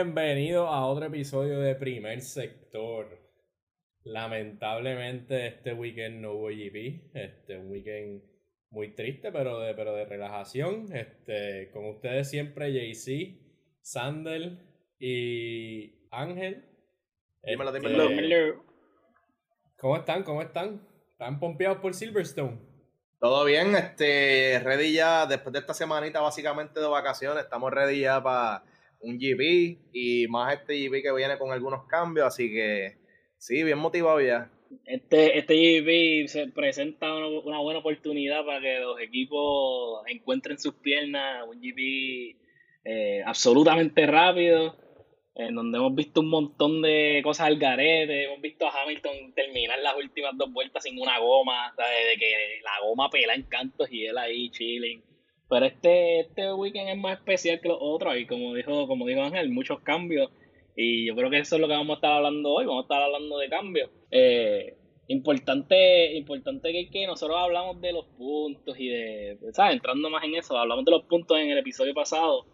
Bienvenido a otro episodio de Primer Sector. Lamentablemente este weekend no hubo GP, este un weekend muy triste pero de, pero de relajación. Este, con ustedes siempre JC, Sandel y Ángel. Dímelo, Este, dímelo. ¿Cómo están? ¿Cómo están? ¿Están pompeados por Silverstone? Todo bien, este, ready ya, después de esta semanita básicamente de vacaciones, estamos ready ya para un GP y más este GP que viene con algunos cambios, así que sí, bien motivado ya. Este, este GP se presenta una, buena oportunidad para que los equipos encuentren sus piernas, un GP eh, absolutamente rápido, en donde hemos visto un montón de cosas al garete, hemos visto a Hamilton terminar las últimas dos vueltas sin una goma, ¿sabes? de que la goma pela en cantos y él ahí chilling. Pero este, este weekend es más especial que los otros y como dijo, como dijo Ángel, muchos cambios. Y yo creo que eso es lo que vamos a estar hablando hoy, vamos a estar hablando de cambios. Eh, importante, importante que, nosotros hablamos de los puntos y de, ¿sabes? Entrando más en eso, hablamos de los puntos en el episodio pasado,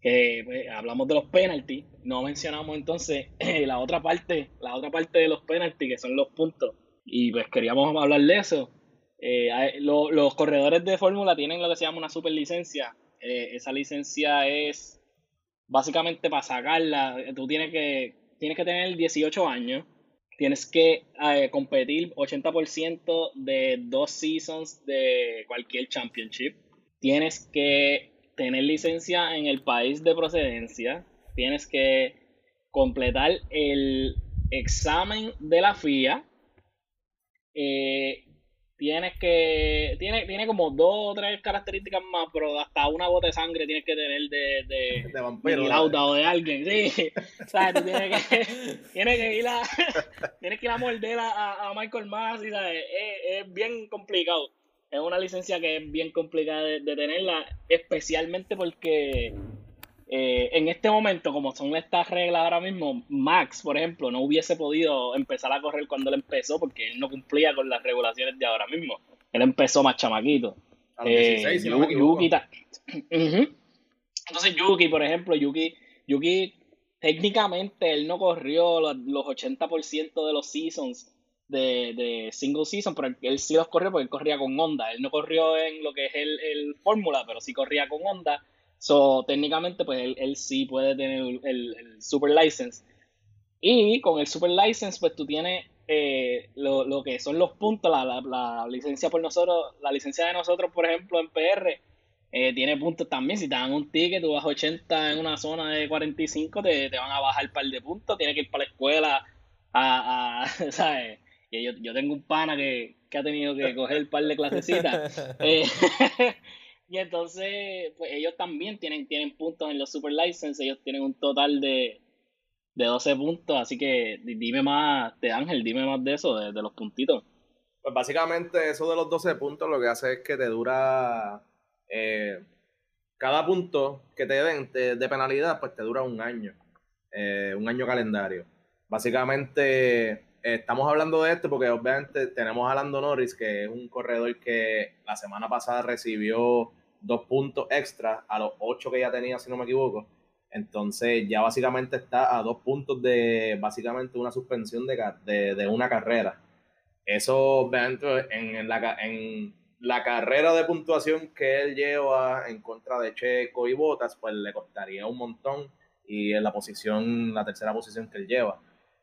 que pues, hablamos de los penalties, no mencionamos entonces la otra parte, la otra parte de los penalties, que son los puntos. Y pues queríamos hablar de eso. Eh, los corredores de fórmula tienen lo que se llama una superlicencia. Eh, esa licencia es básicamente para sacarla. Tú tienes que, tienes que tener 18 años. Tienes que eh, competir 80% de dos seasons de cualquier championship. Tienes que tener licencia en el país de procedencia. Tienes que completar el examen de la FIA. Eh, tienes que. Tiene, tiene como dos o tres características más, pero hasta una gota de sangre tienes que tener de, de, De vampiro. de Lauda o de alguien, sí. O sea, tú tienes que, tienes que ir a, tienes que ir a morder a, a- Michael Massey, ¿sabes? Es, es bien complicado. Es una licencia que es bien complicada de, de tenerla, especialmente porque eh, en este momento, como son estas reglas ahora mismo, Max, por ejemplo, no hubiese podido empezar a correr cuando él empezó porque él no cumplía con las regulaciones de ahora mismo. Él empezó más chamaquito. A los Eh, 16, si no me Yu- equivoco. Yuki ta- Ujú. Entonces Yuki, por ejemplo, Yuki, Yuki técnicamente él no corrió los, los 80% de los seasons de, de single season, pero él, él sí los corrió porque él corría con Honda. Él no corrió en lo que es el, el Fórmula, pero sí corría con Honda. So, técnicamente, pues él, él sí puede tener el, el Super License. Y con el Super License, pues tú tienes eh, lo, lo que son los puntos, la, la, la licencia por nosotros, la licencia de nosotros, por ejemplo, en PR, eh, tiene puntos también. Si te dan un ticket, tú vas 80 en una zona de 45, te, te van a bajar un par de puntos, tienes que ir para la escuela a, a ¿sabes? Y yo, yo tengo un pana que, que ha tenido que coger un par de clasecitas. Eh, y entonces, pues ellos también tienen, tienen puntos en los Super License, ellos tienen un total de, de 12 puntos, así que di- dime más, de Ángel, dime más de eso, de, los puntitos. Pues básicamente eso de los 12 puntos lo que hace es que te dura eh, cada punto que te den de, penalidad, pues te dura un año, eh, un año calendario. Básicamente estamos hablando de esto porque obviamente tenemos a Lando Norris, que es un corredor que la semana pasada recibió dos puntos extra a los ocho que ya tenía, si no me equivoco. Entonces ya básicamente está a dos puntos de básicamente una suspensión de, de, una carrera. Eso obviamente en, la, en la carrera de puntuación que él lleva en contra de Checo y Botas, pues le costaría un montón y en la posición, la tercera posición que él lleva.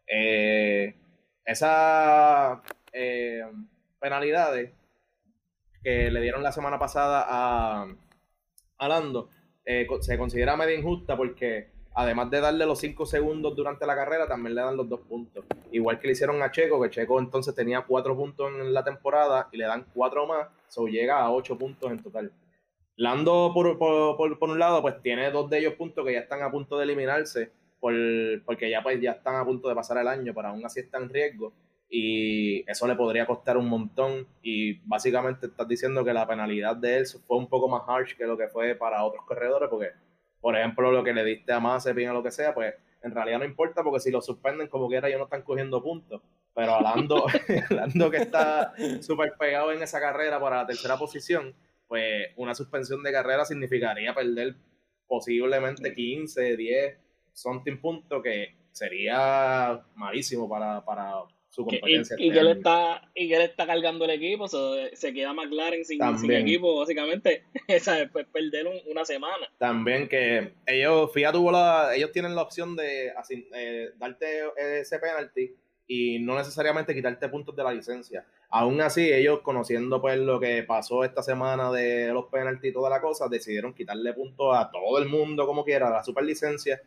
Eh, esas eh, penalidades que le dieron la semana pasada a, a Lando eh, se considera media injusta porque además de darle los 5 segundos durante la carrera, también le dan los dos puntos. Igual que le hicieron a Checo, que Checo entonces tenía 4 puntos en la temporada y le dan 4 más, so llega a 8 puntos en total. Lando, por, por, por, por un lado, pues tiene dos de ellos puntos que ya están a punto de eliminarse, por, porque ya, pues, ya están a punto de pasar el año, pero aún así está en riesgo. Y eso le podría costar un montón. Y básicamente estás diciendo que la penalidad de él fue un poco más harsh que lo que fue para otros corredores, porque, por ejemplo, lo que le diste a Mazepin o lo que sea, pues en realidad no importa, porque si lo suspenden como quiera, ellos no están cogiendo puntos. Pero Lando, Lando que está súper pegado en esa carrera para la tercera posición, pues una suspensión de carrera significaría perder posiblemente 15, 10, something punto que sería malísimo para, para su competencia. Y, y, que él está, y que él está cargando el equipo, se queda McLaren sin, sin, equipo, básicamente. Esa es perder una semana. También que ellos, fíjate, ellos tienen la opción de así, eh, darte ese penalty y no necesariamente quitarte puntos de la licencia. Aún así, ellos conociendo pues lo que pasó esta semana de los penaltis y toda la cosa, decidieron quitarle puntos a todo el mundo como quiera, a la superlicencia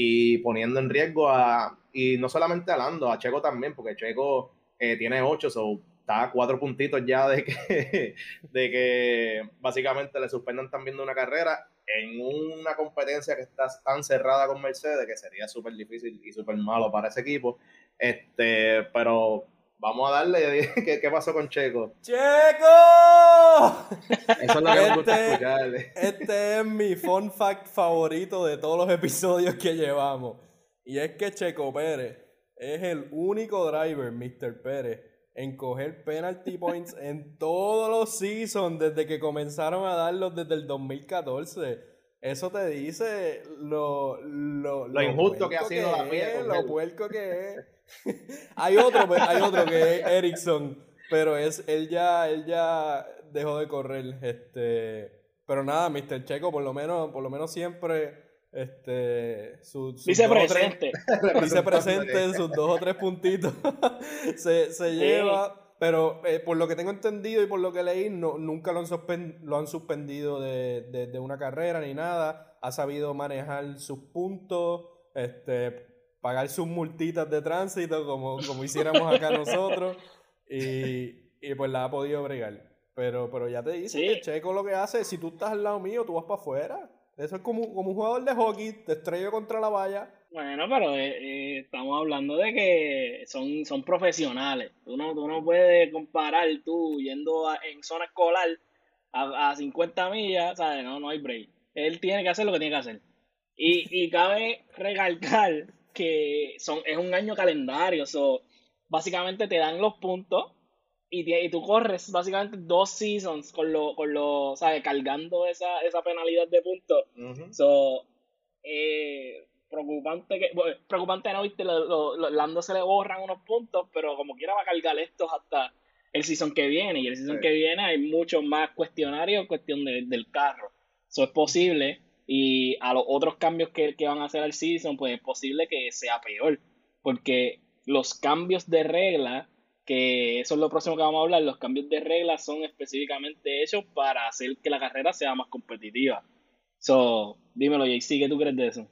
y poniendo en riesgo a, y no solamente a Lando, a Checo también, porque Checo eh, tiene 8, so está a cuatro puntitos ya de que, de que básicamente le suspendan también de una carrera en una competencia que está tan cerrada con Mercedes que sería súper difícil y súper malo para ese equipo. Este, pero vamos a darle. ¿Qué, qué pasó con Checo? ¡Checo! Eso es lo que me gusta este, escuchar. Este es mi fun fact favorito de todos los episodios que llevamos. Y es que Checo Pérez es el único driver, Mr. Pérez, en coger penalty points en todos los seasons desde que comenzaron a darlos desde el 2014. Eso te dice lo, lo, lo, injusto que ha sido la mía. Lo puerco que es. hay otro, pues, hay otro que es Ericsson, pero es él ya él ya dejó de correr, este, pero nada, Mr. Checo por lo menos por lo menos siempre este su, dice presente dice presente en sus dos o tres puntitos se, se lleva pero eh, por lo que tengo entendido y por lo que leí no, nunca lo han, lo han suspendido de, de, de, una carrera ni nada ha sabido manejar sus puntos este pagar sus multitas de tránsito como, como hiciéramos acá nosotros y, y, pues la ha podido bregar. Pero, pero ya te dice que Checo lo que hace, si tú estás al lado mío, tú vas para afuera. Eso es como, como un jugador de hockey, te estrello contra la valla. Bueno, pero eh, eh, estamos hablando de que son, son profesionales. Tú no, tú no puedes comparar tú yendo en zona escolar a, a 50 millas, ¿sabes? No, no hay break. Él tiene que hacer lo que tiene que hacer. Y, y cabe recalcar que son, es un año calendario. So, básicamente te dan los puntos y, y, tú corres básicamente dos seasons con lo, con lo ¿sabes? Cargando esa, esa penalidad de puntos. So, eh, preocupante que, preocupante no, viste, lo, Lando se le borran unos puntos, pero como quiera va a cargar estos hasta el season que viene. Y el season que viene hay mucho más cuestionarios en cuestión del carro. Eso es posible y a los otros cambios que, van a hacer al season, pues es posible que sea peor. Porque los cambios de regla, que eso es lo próximo que vamos a hablar, los cambios de regla son específicamente hechos para hacer que la carrera sea más competitiva. So, dímelo, JC, ¿qué tú crees de eso?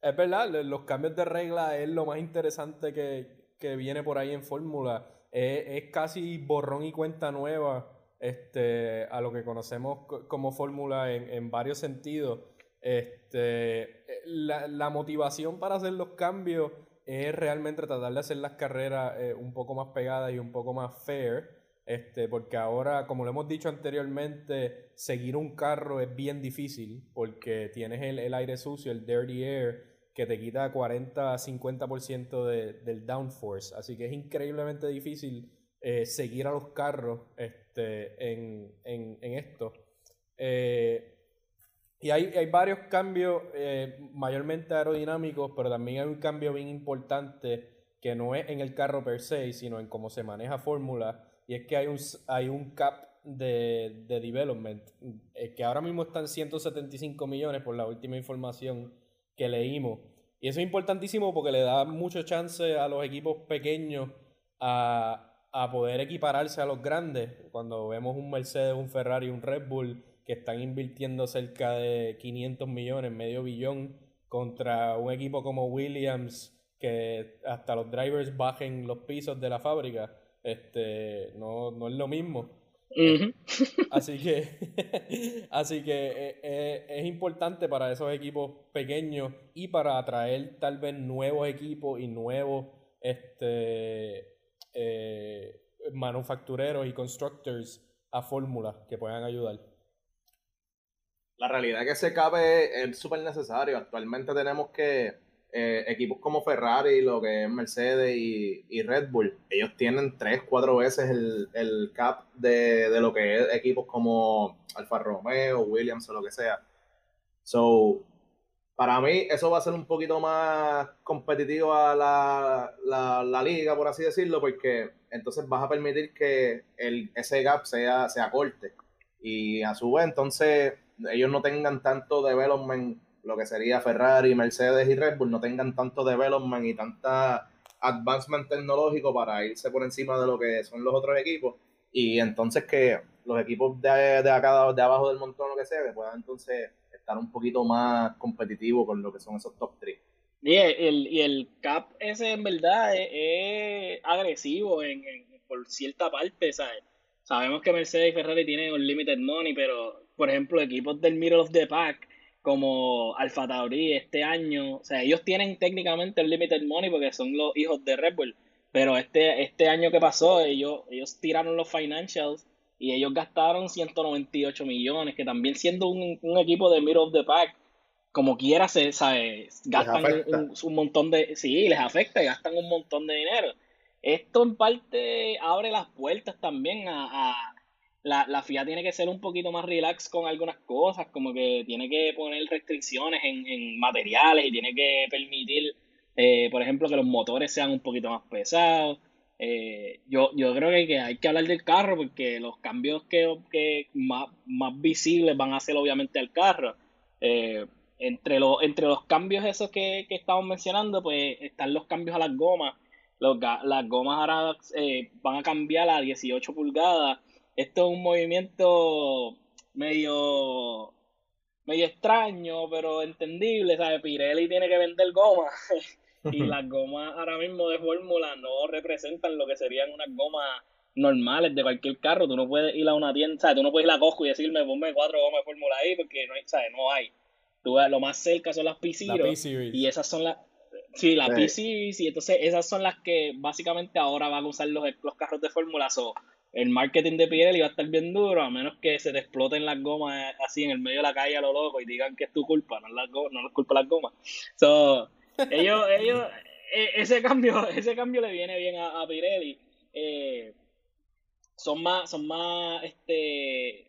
Es verdad, los cambios de regla es lo más interesante que, viene por ahí en Fórmula. Es, casi borrón y cuenta nueva este, a lo que conocemos como Fórmula en, en varios sentidos este, la, motivación para hacer los cambios es realmente tratar de hacer las carreras eh, un poco más pegadas y un poco más fair. Este, porque ahora, como lo hemos dicho anteriormente, seguir un carro es bien difícil porque tienes el, aire sucio, el dirty air, que te quita 40-50% de, del downforce. Así que es increíblemente difícil eh, seguir a los carros este, en, en, en esto. Eh, y hay, hay varios cambios eh, mayormente aerodinámicos, pero también hay un cambio bien importante que no es en el carro per se, sino en cómo se maneja fórmula. Y es que hay un, hay un cap de, de development, eh, que ahora mismo están 175 millones por la última información que leímos. Y eso es importantísimo porque le da mucho chance a los equipos pequeños a, a poder equipararse a los grandes. Cuando vemos un Mercedes, un Ferrari, un Red Bull que están invirtiendo cerca de 500 millones, medio billón, contra un equipo como Williams, que hasta los drivers bajen los pisos de la fábrica, este, no, no es lo mismo. Así que, así que eh, eh, es importante para esos equipos pequeños y para atraer tal vez nuevos equipos y nuevos este, eh, manufactureros y constructors a fórmulas que puedan ayudar la realidad es que ese cabe es súper necesario. Actualmente tenemos que eh, equipos como Ferrari, lo que es Mercedes y, Red Bull, ellos tienen tres, cuatro veces el, cap de, lo que es equipos como Alfa Romeo, Williams o lo que sea. So, para mí eso va a ser un poquito más competitivo a la, la, liga, por así decirlo, porque entonces vas a permitir que el, ese gap sea, sea corte. Y a su vez, entonces, ellos no tengan tanto development, lo que sería Ferrari, Mercedes y Red Bull, no tengan tanto development y tanta advancement tecnológico para irse por encima de lo que son los otros equipos. Y entonces que los equipos de, de acá, de abajo del montón, lo que sea, que puedan entonces estar un poquito más competitivo con lo que son esos top 3. Y el, y el cap ese en verdad es, agresivo en, por cierta parte, ¿sabes? Sabemos que Mercedes y Ferrari tienen un limited money, pero por ejemplo equipos del middle of the pack como Alfa Tauri este año, o sea, ellos tienen técnicamente el limited money porque son los hijos de Red Bull, pero este, este año que pasó ellos, ellos tiraron los financials y ellos gastaron 198 millones, que también siendo un, equipo de middle of the pack, como quiera, se, sabe, gastan un, montón de... Sí, les afecta y gastan un montón de dinero. Esto en parte abre las puertas también a... la, la FIA tiene que ser un poquito más relax con algunas cosas, como que tiene que poner restricciones en, en materiales y tiene que permitir, eh, por ejemplo, que los motores sean un poquito más pesados. Eh, yo, yo creo que, hay que hablar del carro porque los cambios que, más, más, visibles van a ser obviamente al carro. Eh, entre, los, entre los cambios esos que, que, estamos mencionando, pues están los cambios a las gomas. Los, las gomas ahora van a cambiar a 18 pulgadas. Esto es un movimiento medio medio extraño, pero entendible, ¿sabes? Pirelli tiene que vender gomas. y las gomas ahora mismo de fórmula no representan lo que serían unas gomas normales de cualquier carro. Tú no puedes ir a una tienda, ¿sabes? Tú no puedes ir a Costco y decirme, ponme cuatro gomas de fórmula ahí porque no hay, ¿sabes? No hay. Tú lo más cerca son las P-Series. Y esas son las... Sí, las P-Series. Y entonces esas son las que básicamente ahora van a usar los, los carros de fórmula. So, el marketing de Pirelli va a estar bien duro, a menos que se te exploten las gomas así en el medio de la calle a lo loco y digan que es tu culpa, no es, no es culpa de las gomas. So, ellos, ellos, e, ese cambio, ese cambio le viene bien a, Pirelli. Eh, son más, son más, este,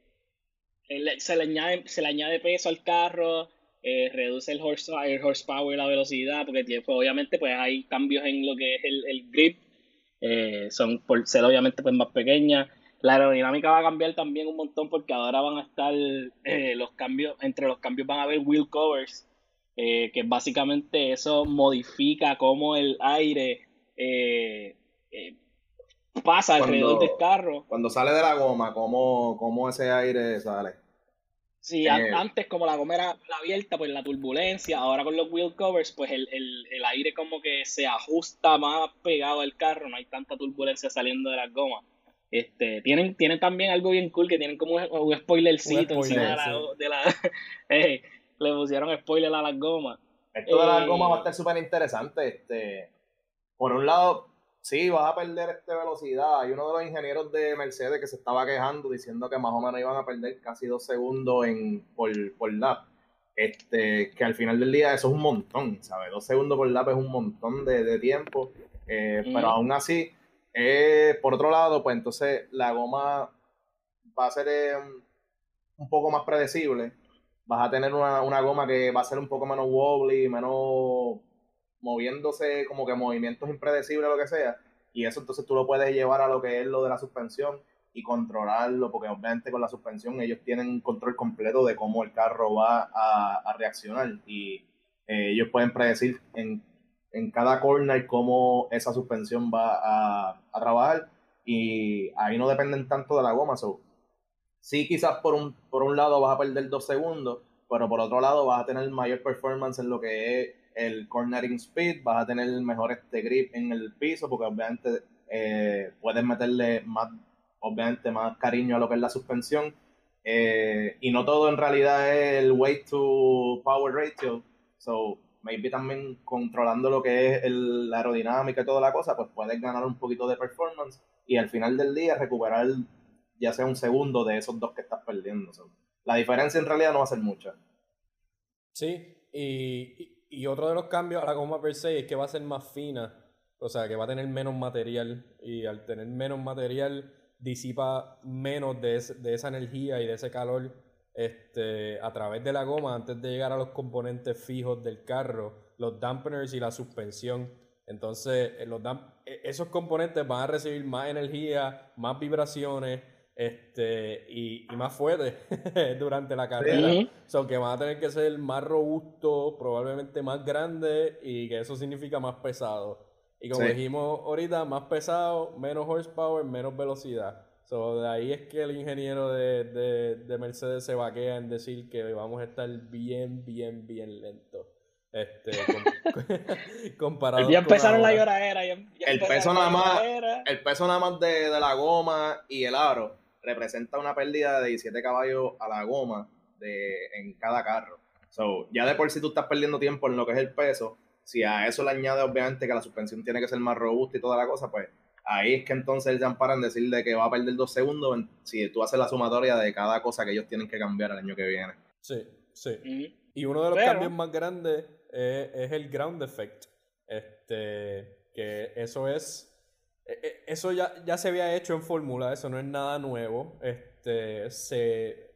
se le añade, se le añade peso al carro, eh, reduce el horsepower, y la velocidad, porque pues, obviamente pues hay cambios en lo que es el, grip, eh, son por ser obviamente pues más pequeñas. La aerodinámica va a cambiar también un montón porque ahora van a estar los cambios, entre los cambios van a haber wheel covers eh, que básicamente eso modifica cómo el aire eh, eh, pasa alrededor del carro. Cuando sale de la goma, cómo, cómo ese aire sale. Sí, antes como la goma era abierta, pues la turbulencia, ahora con los wheel covers, pues el, aire como que se ajusta más pegado al carro, no hay tanta turbulencia saliendo de las gomas. Este, tienen, tienen también algo bien cool que tienen como un, spoilercito encima de la, le pusieron spoiler a las gomas. Esto de las eh, gomas va a estar súper interesante. Este, por un lado, sí, vas a perder este velocidad. Hay uno de los ingenieros de Mercedes que se estaba quejando diciendo que más o menos iban a perder casi dos segundos en, por, por lap. Este, que al final del día eso es un montón, ¿sabes? Dos segundos por lap es un montón de, tiempo. Eh, pero aún así, eh, por otro lado, pues entonces la goma va a ser un poco más predecible vas a tener una, una, goma que va a ser un poco menos wobbly, menos moviéndose, como que movimientos impredecibles, lo que sea. Y eso entonces tú lo puedes llevar a lo que es lo de la suspensión y controlarlo, porque obviamente con la suspensión ellos tienen un control completo de cómo el carro va a, reaccionar y eh, ellos pueden predecir en, en, cada corner cómo esa suspensión va a, a, trabajar y ahí no dependen tanto de la goma. So, sí quizás por un, por un lado vas a perder dos segundos, pero por otro lado vas a tener mayor performance en lo que es el cornering speed, vas a tener mejor este grip en el piso, porque obviamente eh, puedes meterle más, obviamente más cariño a lo que es la suspensión. Eh, y no todo en realidad es el weight to power ratio. So, maybe también controlando lo que es el, la aerodinámica y toda la cosa, pues puedes ganar un poquito de performance y al final del día recuperar ya sea un segundo de esos dos que estás perdiendo. la diferencia en realidad no va a ser mucha. Sí, y, y, otro de los cambios a la goma per se es que va a ser más fina, o sea, que va a tener menos material y al tener menos material disipa menos de, esa energía y de ese calor este, a través de la goma antes de llegar a los componentes fijos del carro, los dampeners y la suspensión. Entonces, eh, los e, esos componentes van a recibir más energía, más vibraciones este, y, más fuerte durante la carrera. son que van a tener que ser más robustos, probablemente más grandes y que eso significa más pesado. Y como dijimos ahorita, más pesado, menos horsepower, menos velocidad. So, de ahí es que el ingeniero de, de, Mercedes se vaquea en decir que vamos a estar bien, bien, bien lento. Este, comparado ya empezaron la lloradera. el, peso nada más, el peso nada más de, de, la goma y el aro representa una pérdida de 17 caballos a la goma de, en cada carro. So, ya de por sí tú estás perdiendo tiempo en lo que es el peso. Si a eso le añade obviamente que la suspensión tiene que ser más robusta y toda la cosa, pues ahí es que entonces se amparan decir de que va a perder dos segundos si tú haces la sumatoria de cada cosa que ellos tienen que cambiar el año que viene. Sí, sí. Y uno de los cambios más grandes es, el ground effect. Este, que eso es. Eso ya, ya se había hecho en fórmula, eso no es nada nuevo. Este, se,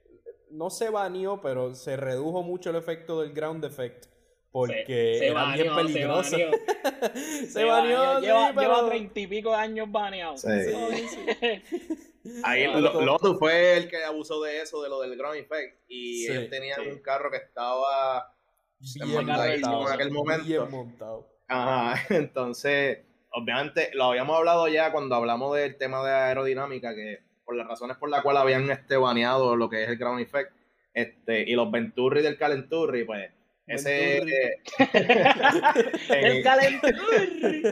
no se baneó, pero se redujo mucho el efecto del ground effect porque era bien peligroso. Se baneó. lleva, treinta y pico años baneado. Ahí Lotus fue el que abusó de eso, de lo del ground effect. Y él tenía un carro que estaba bien montado, en aquel momento. Bien montado. Ajá, entonces, obviamente, lo habíamos hablado ya cuando hablamos del tema de aerodinámica, que por las razones por las cuales habían este baneado lo que es el ground effect, este, y los Venturi del Calenturri, pues ese. el calenturri.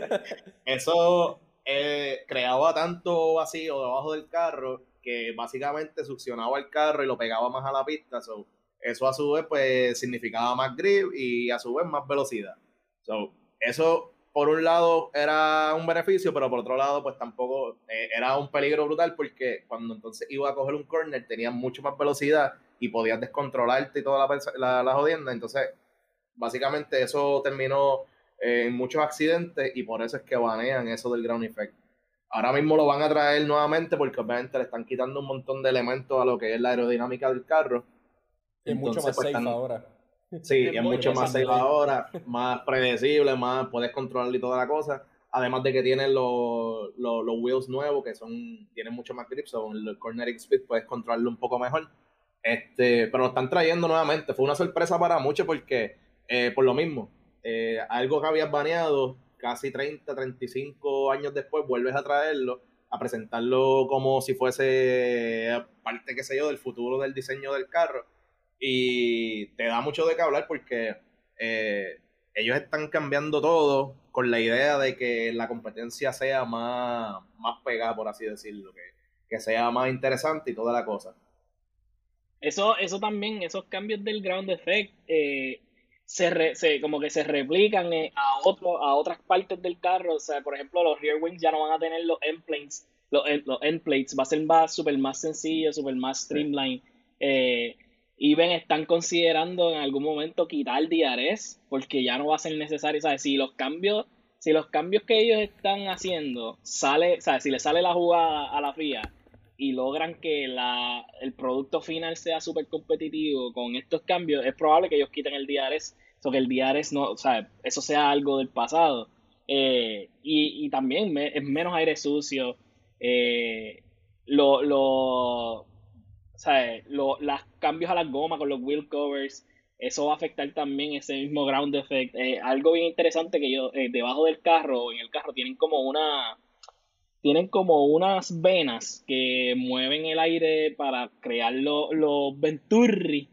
Eso eh, creaba tanto vacío debajo del carro que básicamente succionaba el carro y lo pegaba más a la pista. eso a su vez pues significaba más grip y a su vez más velocidad. eso por un lado era un beneficio, pero por otro lado pues tampoco eh, era un peligro brutal porque cuando entonces iba a coger un corner tenía mucho más velocidad y podías descontrolarte y toda la, la, la jodienda. Entonces básicamente eso terminó en muchos accidentes y por eso es que banean eso del ground effect. Ahora mismo lo van a traer nuevamente porque obviamente le están quitando un montón de elementos a lo que es la aerodinámica del carro. Es mucho más pues, safe ahora. Sí, es, mucho más safe ahora, más predecible, más puedes controlar y toda la cosa. Además de que tienen los, los, wheels nuevos que son tienen mucho más grip, con el cornering speed puedes controlarlo un poco mejor. Este, pero lo están trayendo nuevamente. Fue una sorpresa para muchos porque eh, por lo mismo, eh, algo que habías baneado casi 30, 35 años después, vuelves a traerlo, a presentarlo como si fuese parte, qué sé yo, del futuro del diseño del carro. Y te da mucho de qué hablar porque eh, ellos están cambiando todo con la idea de que la competencia sea más, más pegada, por así decirlo, que, que sea más interesante y toda la cosa. Eso, eso también, esos cambios del ground effect, eh, se, se, como que se replican eh, a, otro, a otras partes del carro. O sea, por ejemplo, los rear wings ya no van a tener los end plates. Los, los end plates va a ser más, super más sencillo, super más streamline. Eh, y ven, están considerando en algún momento quitar DRS porque ya no va a ser necesario. ¿sabes? Si los cambios, si los cambios que ellos están haciendo sale, ¿sabes? si le sale la jugada a la FIA y logran que la, el producto final sea súper competitivo con estos cambios, es probable que ellos quiten el DRS, o que el DRS no, o sea, eso sea algo del pasado. Eh, y, y, también es menos aire sucio. Eh, lo, lo, lo, los cambios a las gomas con los wheel covers, eso va a afectar también ese mismo ground effect. Eh, algo bien interesante que yo, debajo del carro, en el carro, tienen como una tienen como unas venas que mueven el aire para crear los venturi.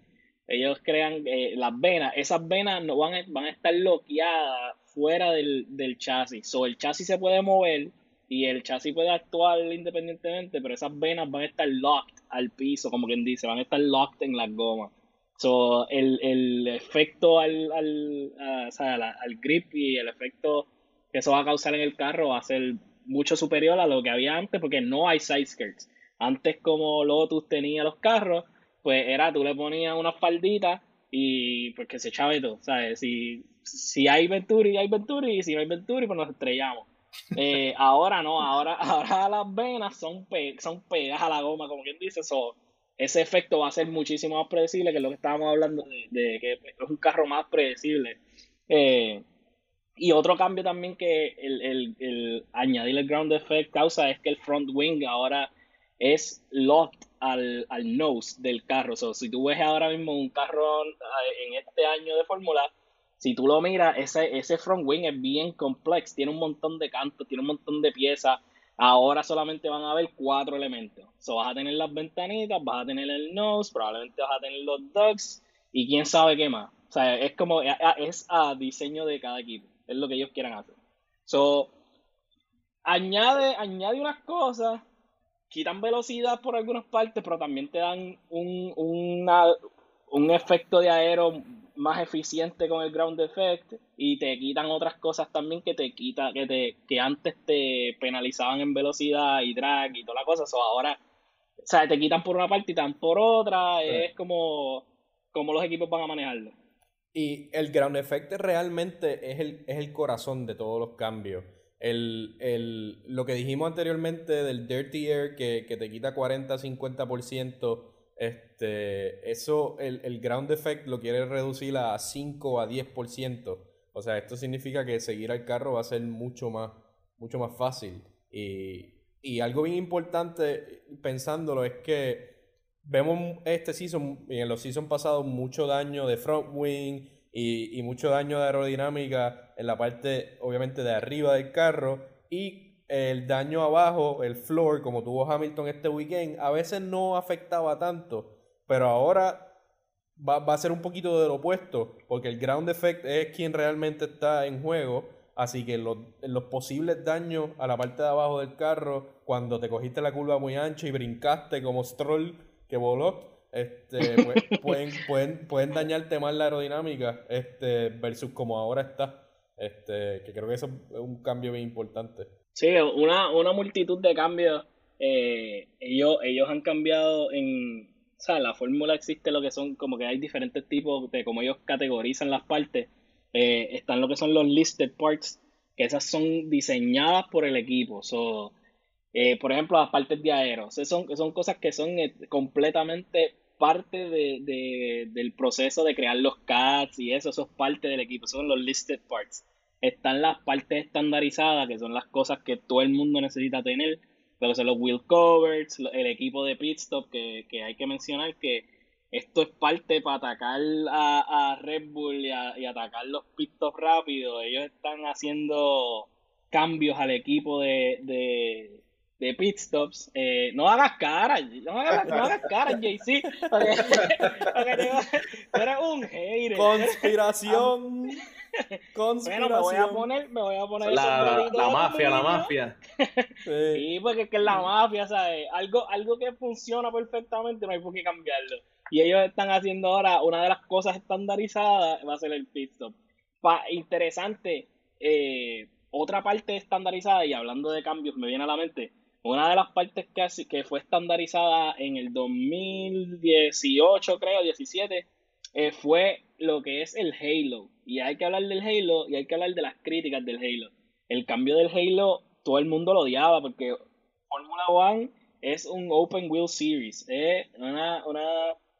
Ellos crean eh, las venas. Esas venas no van, a, van a estar bloqueadas fuera del, chasis. So, el chasis se puede mover y el chasis puede actuar independientemente, pero esas venas van a estar locked al piso, como quien dice, van a estar locked en las gomas. So, el, efecto al, al, al grip y el efecto que eso va a causar en el carro va a ser mucho superior a lo que había antes porque no hay side skirts. Antes como Lotus tenía los carros, pues era tú le ponías una faldita y pues que se echaba todo, ¿sabes? Si, si hay Venturi, hay Venturi y si no hay Venturi, pues nos estrellamos. Eh, ahora no, ahora, ahora las venas son, son pegadas a la goma, como quien dice, eso ese efecto va a ser muchísimo más predecible que lo que estábamos hablando de, que es un carro más predecible. Eh, y otro cambio también que el, el, el, añadir el ground effect causa es que el front wing ahora es locked al, al nose del carro. So, si tú ves ahora mismo un carro en este año de Fórmula, si tú lo miras, ese, ese front wing es bien complex, tiene un montón de cantos, tiene un montón de piezas. Ahora solamente van a haber cuatro elementos. So, vas a tener las ventanitas, vas a tener el nose, probablemente vas a tener los ducts y quién sabe qué más. O sea, es como, es a diseño de cada equipo. Es lo que ellos quieran hacer. So, añade, añade unas cosas, quitan velocidad por algunas partes, pero también te dan un, un efecto de aero más eficiente con el ground effect y te quitan otras cosas también que te quita que te que antes te penalizaban en velocidad y drag y toda la cosa, so ahora o sea, te quitan por una parte y dan por otra, es como como los equipos van a manejarlo. Y el ground effect realmente es el, es el corazón de todos los cambios. El, el, lo que dijimos anteriormente del Dirty Air, que, que te quita 40-50%, este, eso, el, el, ground effect lo quiere reducir a 5 a 10%. O sea, esto significa que seguir al carro va a ser mucho más, mucho más fácil. Y, y algo bien importante pensándolo es que vemos este season y en los seasons pasados mucho daño de front wing y, y, mucho daño de aerodinámica en la parte obviamente de arriba del carro el daño abajo, el floor, como tuvo Hamilton este weekend, a veces no afectaba tanto, pero ahora va, va a ser un poquito de lo opuesto, porque el ground effect es quien realmente está en juego, así que los, los posibles daños a la parte de abajo del carro, cuando te cogiste la curva muy ancha y brincaste como Stroll, que voló, este, pues, pueden, pueden, pueden dañarte más la aerodinámica este, versus como ahora está. Este, que creo que eso es un cambio bien importante. Sí, una, una multitud de cambios. Eh, ellos, ellos han cambiado en. O sea, la fórmula existe lo que son, como que hay diferentes tipos de cómo ellos categorizan las partes. Eh, están lo que son los listed parts, que esas son diseñadas por el equipo. So, eh, por ejemplo, las partes de aero. son, son cosas que son eh, completamente parte de, del proceso de crear los CADs y eso, eso es parte del equipo, son los listed parts. Están las partes estandarizadas, que son las cosas que todo el mundo necesita tener, pero son los wheel covers, el equipo de pit stop, que, que hay que mencionar que esto es parte para atacar a, Red Bull y, atacar los pit stops rápidos. Ellos están haciendo cambios al equipo de, de pit stops. Eh, no hagas cara, no hagas, no hagas cara, JC. Tú eres un hater. Conspiración. Conspiración. Bueno, me voy a poner, me voy a poner la, la, mafia, la mafia. Sí, porque es que es la mafia, ¿sabes? Algo, algo que funciona perfectamente, no hay por qué cambiarlo. Y ellos están haciendo ahora una de las cosas estandarizadas, va a ser el pit stop. Pa, interesante, eh, otra parte estandarizada, y hablando de cambios, me viene a la mente, una de las partes que, que fue estandarizada en el 2018, creo, 17, eh, fue lo que es el Halo. Y hay que hablar del Halo y hay que hablar de las críticas del Halo. El cambio del Halo, todo el mundo lo odiaba porque Formula One es un Open Wheel Series. Es una,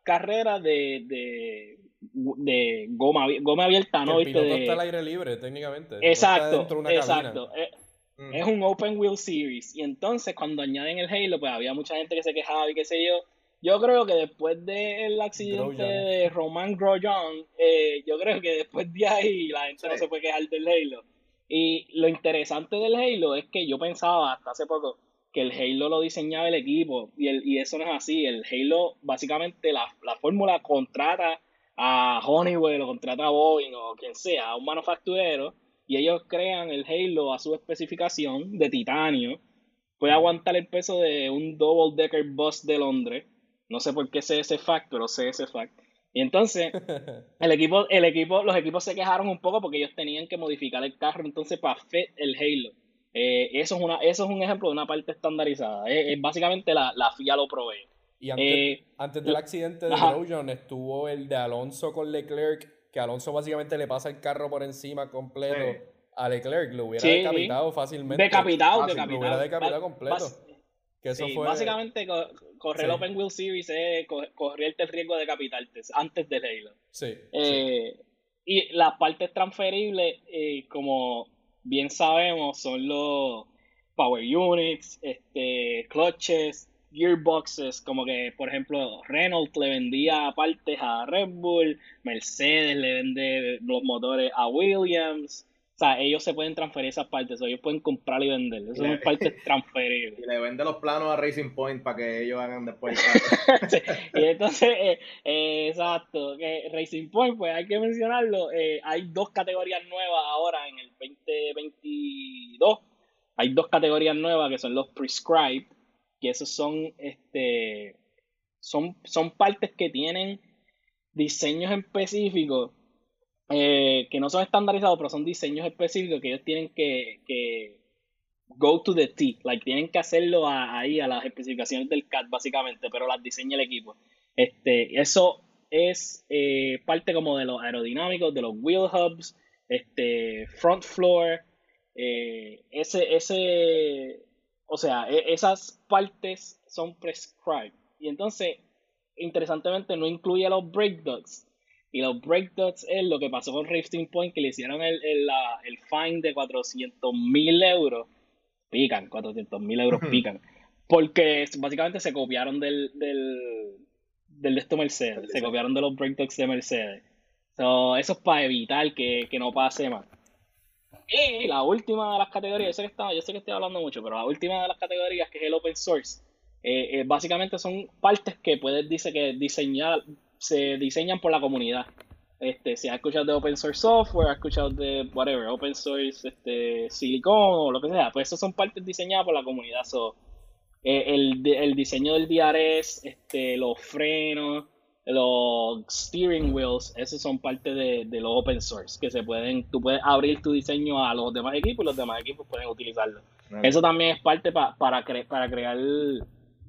carrera de, de, de goma, goma abierta, ¿no? El piloto está al aire libre, técnicamente. Exacto, exacto. Eh, es un open wheel series. Y entonces cuando añaden el Halo, pues había mucha gente que se quejaba y qué sé yo. Yo creo que después del accidente de Roman Grosjean, eh, yo creo que después de ahí la gente no se puede quejar del Halo. Y lo interesante del Halo es que yo pensaba hasta hace poco que el Halo lo diseñaba el equipo y, el, y eso no es así. El Halo, básicamente, la, la fórmula contrata a Honeywell o contrata a Boeing o quien sea, a un manufacturero y ellos crean el Halo a su especificación de titanio. Puede aguantar el peso de un double decker bus de Londres. No sé por qué sé ese fact, pero sé ese fact. Y entonces, el equipo, el equipo, los equipos se quejaron un poco porque ellos tenían que modificar el carro entonces para fit el Halo. Eh, eso, es una, eso es un ejemplo de una parte estandarizada. Es, básicamente la, la FIA lo provee. Y antes, eh, antes del accidente de Grosjean estuvo el de Alonso con Leclerc que Alonso básicamente le pasa el carro por encima completo a Leclerc, lo hubiera decapitado fácilmente. Decapitado, decapitado. Lo hubiera decapitado completo. Que eso Sí, fue... básicamente co- correr el Open Wheel Series es co- correrte el riesgo de capitarte antes del Halo. Sí, sí. Eh, Y las partes transferibles, eh, como bien sabemos, son los power units, este, clutches, gearboxes, como que, por ejemplo, Renault le vendía partes a Red Bull, Mercedes le vende los motores a Williams. O sea, ellos se pueden transferir esas partes, o ellos pueden comprar y vender. Esas son partes transferibles. Y le vende los planos a Racing Point para que ellos hagan después. Sí, y entonces, eh, eh, exacto, que Racing Point, pues hay que mencionarlo, eh, hay dos categorías nuevas ahora en el 2022, hay dos categorías nuevas que son los Prescribed, que esos son, este, son, son partes que tienen diseños específicos, eh, que no son estandarizados, pero son diseños específicos que ellos tienen que, que go to the T, like tienen que hacerlo ahí a las especificaciones del CAD básicamente, pero las diseña el equipo. Este, eso es eh, parte como de los aerodinámicos, de los wheel hubs, este, front floor, eh, ese, ese, o sea, e- esas partes son prescribed. Y entonces, interesantemente, no incluye los brake ducts. Y los brake ducts es lo que pasó con Racing Point, que le hicieron el, el, la- el fine de 400 mil euros. Pican, 400 mil euros pican. Porque básicamente se copiaron del, del, del de esto Mercedes. Se copiaron de los brake ducts de Mercedes. So, eso es para evitar que, que no pase más. Y la última de las categorías, yo sé que, estaba, yo sé que estoy hablando mucho, pero la última de las categorías, que es el open source, eh, eh, básicamente son partes que puedes dice que diseñar, se diseñan por la comunidad. Este, si has escuchado de open source software, has escuchado de whatever, open source, este, silicon o lo que sea, pues esas son partes diseñadas por la comunidad. So, eh, el, el diseño del DRS, este, los frenos, los steering wheels, esos son parte de, de los open source, que se pueden, tú puedes abrir tu diseño a los demás equipos y los demás equipos pueden utilizarlo. Eso también es parte pa- para, cre- para crear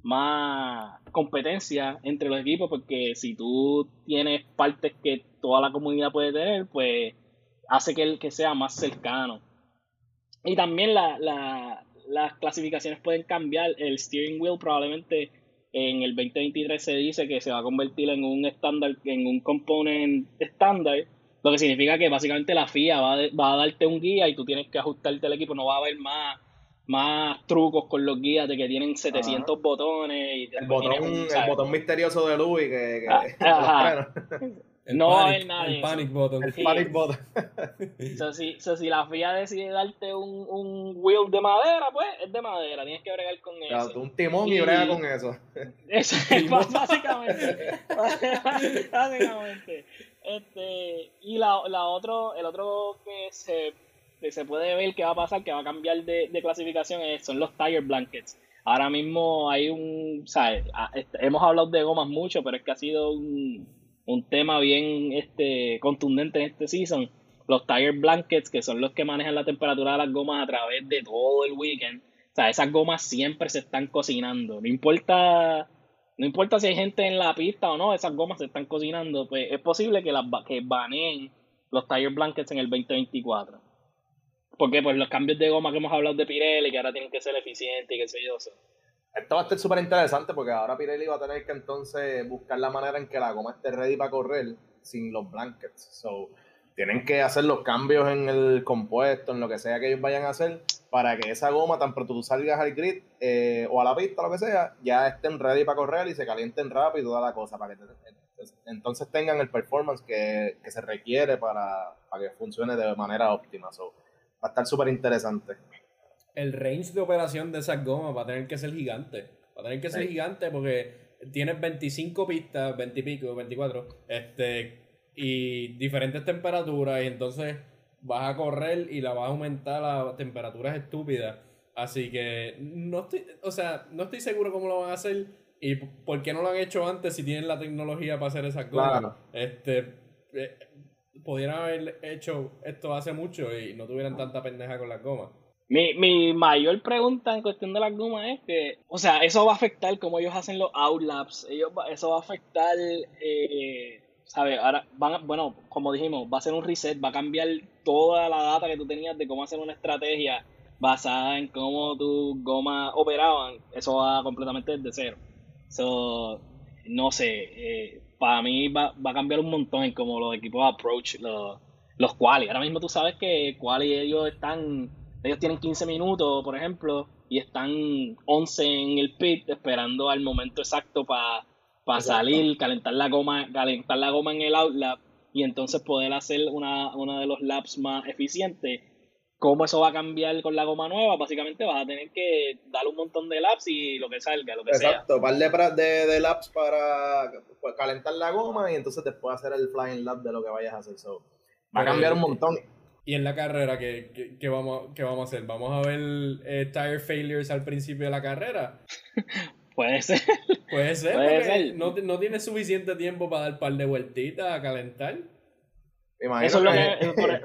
más competencia entre los equipos, porque si tú tienes partes que toda la comunidad puede tener, pues hace que, el, que sea más cercano. Y también la, la- las clasificaciones pueden cambiar. El steering wheel probablemente en el 2023 se dice que se va a convertir en un estándar, en un component estándar, lo que significa que básicamente la FIA va, a- va a darte un guía y tú tienes que ajustarte al equipo, no va a haber más, más trucos con los guías de que tienen 700 botones y El botón, tienes el botón misterioso de Louis que, que- Ah, ajá. El no va a panic- haber de El eso. panic button. el Sí. panic button. So, si, so, si la FIA decide darte un, un wheel de madera, pues es de madera, tienes que bregar con Claro, eso. tú un timón y Y- brega con eso. Eso es bás- básicamente. básicamente. Este, y la, la otro, el otro que se, que se puede ver que va a pasar, que va a cambiar de, de clasificación, es- son los tire blankets. Ahora mismo hay un. Ah, este, hemos hablado de gomas mucho, pero es que ha sido un, un tema bien este, contundente en este season. Los tire blankets, que son los que manejan la temperatura de las gomas a través de todo el weekend. O sea, esas gomas siempre se están cocinando. No importa, no importa si hay gente en la pista o no, esas gomas se están cocinando. Pues es posible que las que baneen los tire blankets en el 2024. Porque pues los cambios de goma que hemos hablado de Pirelli, que ahora tienen que ser eficientes y qué sé yo. Esto va a estar súper interesante porque ahora Pirelli va a tener que entonces buscar la manera en que la goma esté ready para correr sin los blankets. So, tienen que hacer los cambios en el compuesto, en lo que sea que ellos vayan a hacer, para que esa goma, tan pronto tú salgas al grid eh, o a la pista, lo que sea, ya estén ready para correr y se calienten rápido y toda la cosa, para que entonces tengan el performance que, que se requiere para, para que funcione de manera óptima. So, va a estar súper interesante. El range de operación de esas gomas va a tener que ser gigante. Va a tener que ser Sí. gigante porque tienes 25 pistas, 20 y pico, 24, este, y diferentes temperaturas, y entonces vas a correr y la vas a aumentar a temperaturas estúpidas. Así que no estoy, o sea, no estoy seguro cómo lo van a hacer y por qué no lo han hecho antes si tienen la tecnología para hacer esas gomas. Claro. Este, eh, pudieran haber hecho esto hace mucho y no tuvieran tanta pendeja con las gomas. Mi, mi mayor pregunta en cuestión de las gomas es que, o sea, eso va a afectar cómo ellos hacen los outlaps, ellos eso va a afectar, eh, ¿sabes? Ahora, van a- bueno, como dijimos, va a ser un reset, va a cambiar toda la data que tú tenías de cómo hacer una estrategia basada en cómo tus gomas operaban, eso va completamente desde cero. So, no sé, eh, para mí va, va, a cambiar un montón en cómo los equipos approach los, los quali. Ahora mismo tú sabes que quali ellos están, ellos tienen 15 minutos, por ejemplo, y están 11 en el pit esperando al momento exacto para para salir, calentar la goma, calentar la goma en el outlap y entonces poder hacer una, uno de los laps más eficientes. ¿Cómo eso va a cambiar con la goma nueva? Básicamente vas a tener que dar un montón de laps y lo que salga, lo que Exacto, par de, de, de, laps para calentar la goma y entonces después hacer el flying lap de lo que vayas a hacer. va a cambiar un montón. Y en la carrera, ¿qué, qué, vamos, qué vamos a hacer? ¿Vamos a ver eh, tire failures al principio de la carrera? Puede ser. Puede ser, porque No, no tiene suficiente tiempo para dar un par de vueltitas a calentar. Eso es lo que,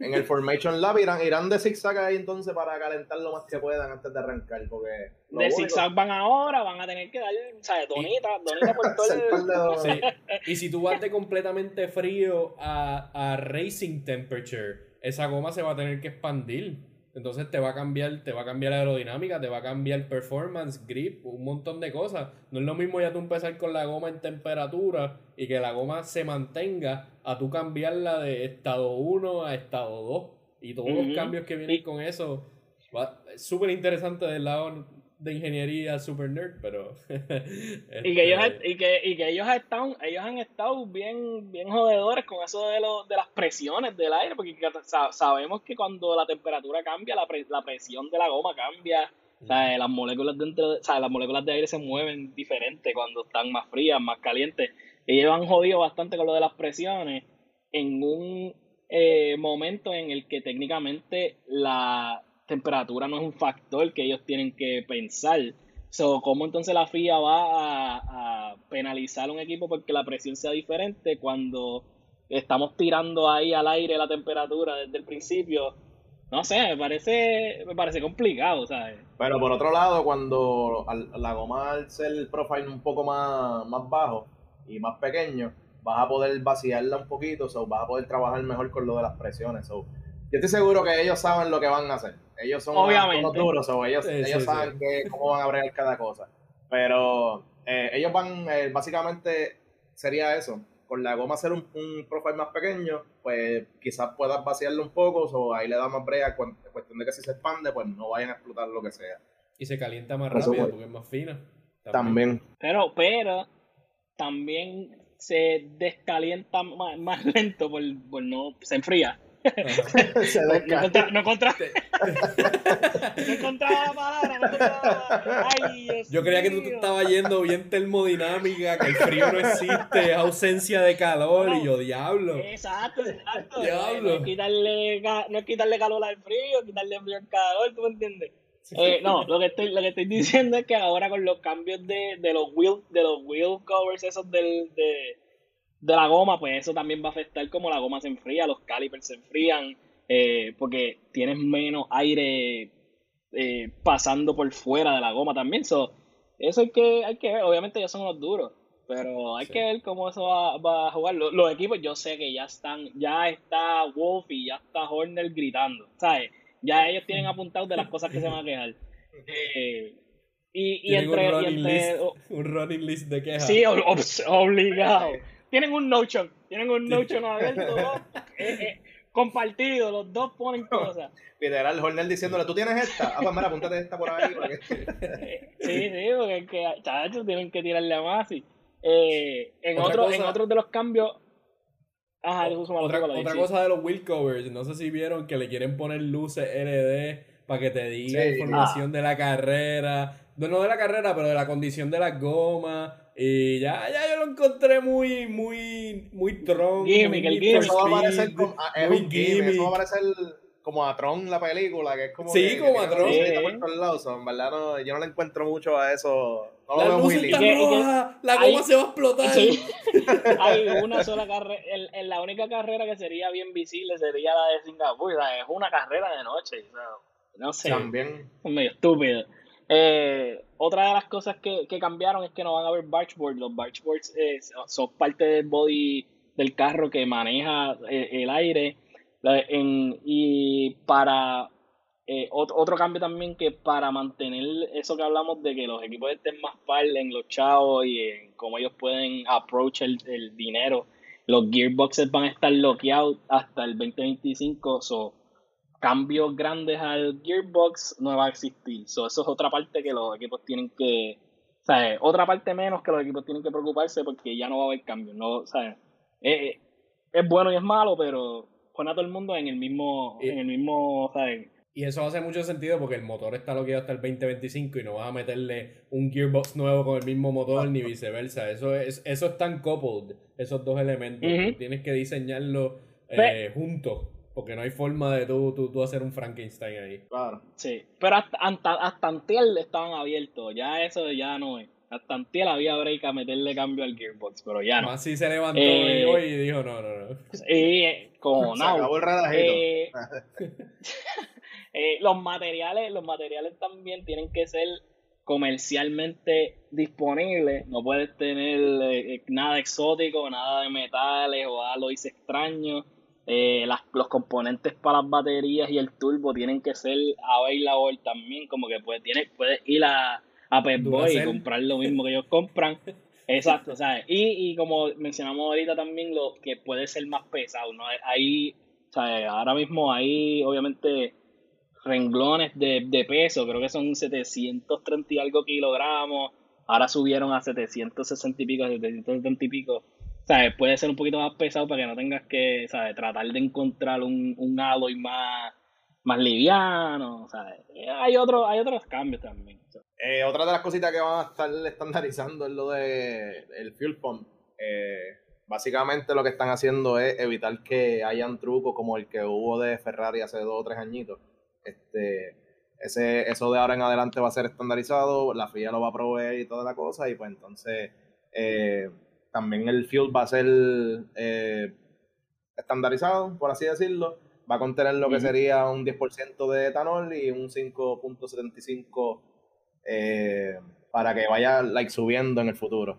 en el Formation Lab irán, irán de zigzag ahí entonces para calentar lo más que puedan antes de arrancar. Porque de zigzag van ahora, van a tener que dar, ¿sabes? Donita, donita por todo el... sí. Y si tú vas de completamente frío a, a racing temperature, esa goma se va a tener que expandir. Entonces te va a cambiar, te va a cambiar la aerodinámica, te va a cambiar performance, grip, un montón de cosas. No es lo mismo ya tú empezar con la goma en temperatura y que la goma se mantenga a tú cambiarla de estado 1 a estado 2 y todos los cambios que vienen con eso. Es súper interesante del lado de ingeniería super nerd, pero... y, que ellos, este y, que, y que ellos, están, ellos han estado bien, bien jodedores con eso de, lo, de las presiones del aire, porque sabemos que cuando la temperatura cambia, la, la presión de la goma cambia, las moléculas dentro de, las moléculas de aire se mueven diferente cuando están más frías, más calientes. Ellos han jodido bastante con lo de las presiones en un eh, momento en el que técnicamente la, temperatura no es un factor que ellos tienen que pensar. So, ¿Cómo entonces la FIA va a, penalizar a un equipo porque la presión sea diferente cuando estamos tirando ahí al aire la temperatura desde el principio? No sé, me parece, me parece complicado, ¿sabes? Pero por otro lado, cuando la goma al ser el profile un poco más, más bajo y más pequeño, vas a poder vaciarla un poquito, so, vas a poder trabajar mejor con lo de las presiones. So, yo estoy seguro que ellos saben lo que van a hacer. Ellos son unos duros, o ellos, ellos saben cómo van a abrir cada cosa. Pero eh, ellos van, eh, básicamente sería eso. Con la goma hacer un, un, profile más pequeño, pues quizás puedas vaciarlo un poco, o ahí le da más brea, cuestión de que si se expande, pues no vayan a explotar lo que sea. Y se calienta más rápido porque es más fina. También. Pero, pero, también se descalienta más, más lento por, por no, se enfría. No, contra... no encontraba palabra, no encontraba Ay, Yo creía que tú te estabas yendo bien termodinámica, que el frío no existe, es ausencia de calor, y yo, diablo. Exacto, exacto. Diablo. No es quitarle, no es quitarle calor al frío, quitarle frío al calor, ¿tú me entiendes? Eh, no, lo que estoy, lo que estoy diciendo es que ahora con los cambios de, de los wheel, de los wheel covers esos del, de, de la goma, pues eso también va a afectar como la goma se enfría, los calipers se enfrían, eh, porque tienes menos aire eh, pasando por fuera de la goma también. So, eso hay que, hay que ver, obviamente ya son los duros, pero hay que ver cómo eso va, a jugar. Los, equipos yo sé que ya están, ya está Wolf y ya está Horner gritando, ¿sabes? Ya ellos tienen apuntado de las cosas que se van a quejar. Eh, y, y, entre, un running, list, un running list de quejas. Sí, obligado tienen un notion, tienen un notion abierto, eh, eh, compartido, los dos ponen cosas. Literal, Hornell diciéndole, ¿tú tienes esta? Ah, pues mira, apúntate esta por ahí. sí, sí, porque es que, chachos, tienen que tirarle a más. Eh, en, otro, en otros de los cambios, Ajá, otra, otra cosa de los wheel covers, no sé si vieron que le quieren poner luces LED para que te diga información de la carrera, no, no de la carrera, pero de la condición de las gomas y ya, ya yo lo encontré muy, muy, muy Tron. Gimmick, el gimmick. Eso va a parecer como, ah, es un gimmick. Eso va a parecer como a Tron la película, que es como. Sí, como a Tron. Sí. en verdad, no, yo no le encuentro mucho a eso. No la lo veo muy lindo. La goma se va a explotar. hay una sola carrera. En, la única carrera que sería bien visible sería la de Singapur. es una carrera de noche. no sé. También. Es medio estúpido. Eh, otra de las cosas que, cambiaron es que no van a haber bargeboards. Los bargeboards eh, son parte del body del carro que maneja eh, el, aire. y para eh, otro, cambio también que para mantener eso que hablamos de que los equipos estén más par en los chavos y en cómo ellos pueden approach el, dinero, los gearboxes van a estar loqueados hasta el 2025, so cambios grandes al gearbox no va a existir. So, eso es otra parte que los equipos tienen que, sea, otra parte menos que los equipos tienen que preocuparse porque ya no va a haber cambios, no, sea, es, es bueno y es malo, pero pone a todo el mundo en el mismo, en el mismo, ¿sabes? Y eso hace mucho sentido porque el motor está loqueado hasta el 2025 y no vas a meterle un gearbox nuevo con el mismo motor ni viceversa. Eso es, eso están coupled, esos dos elementos. Tienes que diseñarlo eh, juntos. Porque no hay forma de tú, tú, hacer un Frankenstein ahí. Claro. Sí. Pero hasta, hasta, hasta Antiel estaban abiertos. Ya eso ya no es. Hasta Antiel había break a meterle cambio al gearbox, pero ya no. Así se levantó eh, hoy y dijo no, no, no. Y eh, como. Se acabó el eh, Eh, los materiales, los materiales también tienen que ser comercialmente disponibles. No puedes tener eh, nada exótico, nada de metales o algo extraños. Eh, los componentes para las baterías y el turbo tienen que ser available también. Como que puedes, tienes, puedes ir a, a Pep Boy y comprar lo mismo que ellos compran. Exacto, ¿sabes? Y, y como mencionamos ahorita también, lo que puede ser más pesado, ¿no? Ahí, ¿sabes? Ahora mismo ahí, obviamente, renglones de, de peso, creo que son 730 y algo kilogramos, ahora subieron a 760 y pico, 770 y pico. ¿Sabes? Puede ser un poquito más pesado para que no tengas que, ¿sabes? Tratar de encontrar un, un alloy más, más liviano, ¿sabes? Hay, otro, hay otros cambios también. Eh, otra de las cositas que van a estar estandarizando es lo de el fuel pump. Eh, básicamente lo que están haciendo es evitar que hayan trucos como el que hubo de Ferrari hace dos o tres añitos este, ese, eso de ahora en adelante va a ser estandarizado, la FIA lo va a proveer y toda la cosa, y pues entonces eh, también el fuel va a ser eh, estandarizado, por así decirlo. Va a contener lo que sería un 10% de etanol y un 5.75 eh, para que vaya like, subiendo en el futuro.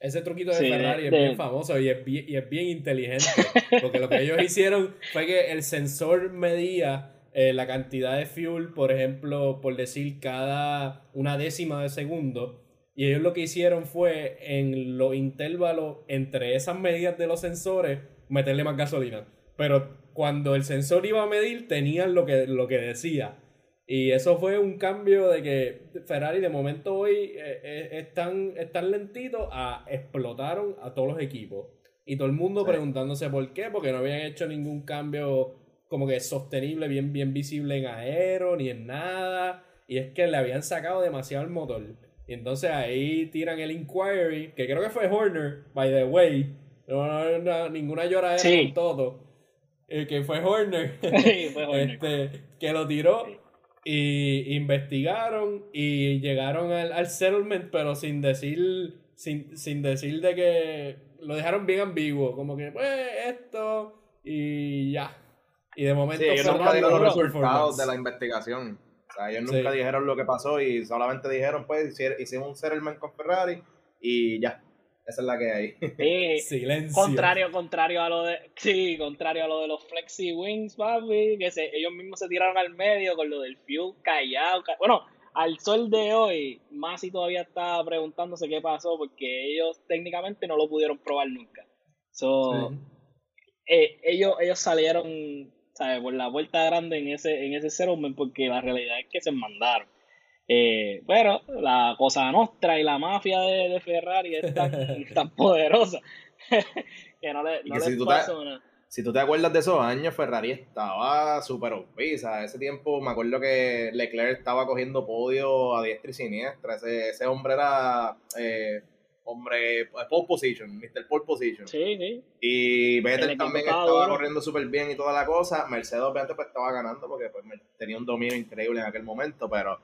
Ese truquito de Ferrari es bien famoso y es bien, y es bien inteligente. Porque lo que ellos hicieron fue que el sensor medía eh, la cantidad de fuel, por ejemplo, por decir cada una décima de segundo. Y ellos lo que hicieron fue en los intervalos entre esas medidas de los sensores meterle más gasolina. Pero cuando el sensor iba a medir tenían lo que, lo que decía. Y eso fue un cambio de que Ferrari de momento hoy eh, eh, están, están lentitos a explotaron a todos los equipos. Y todo el mundo preguntándose por qué, porque no habían hecho ningún cambio como que sostenible, bien, bien visible en aero, ni en nada. Y es que le habían sacado demasiado el motor. Y entonces ahí tiran el inquiry, que creo que fue Horner, by the way. No, ninguna lloradera con todo. Eh, que fue Horner. este, que lo tiró. Y investigaron y llegaron al, al settlement, pero sin decir. Sin, sin decir de que. Lo dejaron bien ambiguo. Como que, pues, esto. Y ya. Y de momento sí, ellos nunca los resultados de la investigación. O sea, ellos nunca dijeron lo que pasó y solamente dijeron, pues, hicimos un settlement con Ferrari y ya. Esa es la que hay. Sí, Silencio. Contrario, contrario a lo de. Sí, contrario a lo de los Flexi Wings, papi. Que se, ellos mismos se tiraron al medio con lo del fuel callado. Bueno, al sol de hoy, Masi todavía está preguntándose qué pasó porque ellos técnicamente no lo pudieron probar nunca. So, eh, ellos, ellos salieron ¿sabes? Por la vuelta grande en ese, en ese settlement, porque la realidad es que se mandaron. Eh, pero la cosa nostra y la mafia de, Ferrari es tan, poderosa que no le, no si, tú te, si tú te acuerdas de esos años, Ferrari estaba súper obvisa. Ese tiempo me acuerdo que Leclerc estaba cogiendo podio a diestra y siniestra. Ese, ese hombre era eh, hombre, pole position, Mr. Pole Position. Sí, sí. Y Vettel también estaba corriendo súper bien y toda la cosa. Mercedes obviamente pues estaba ganando porque pues, tenía un dominio increíble en aquel momento, pero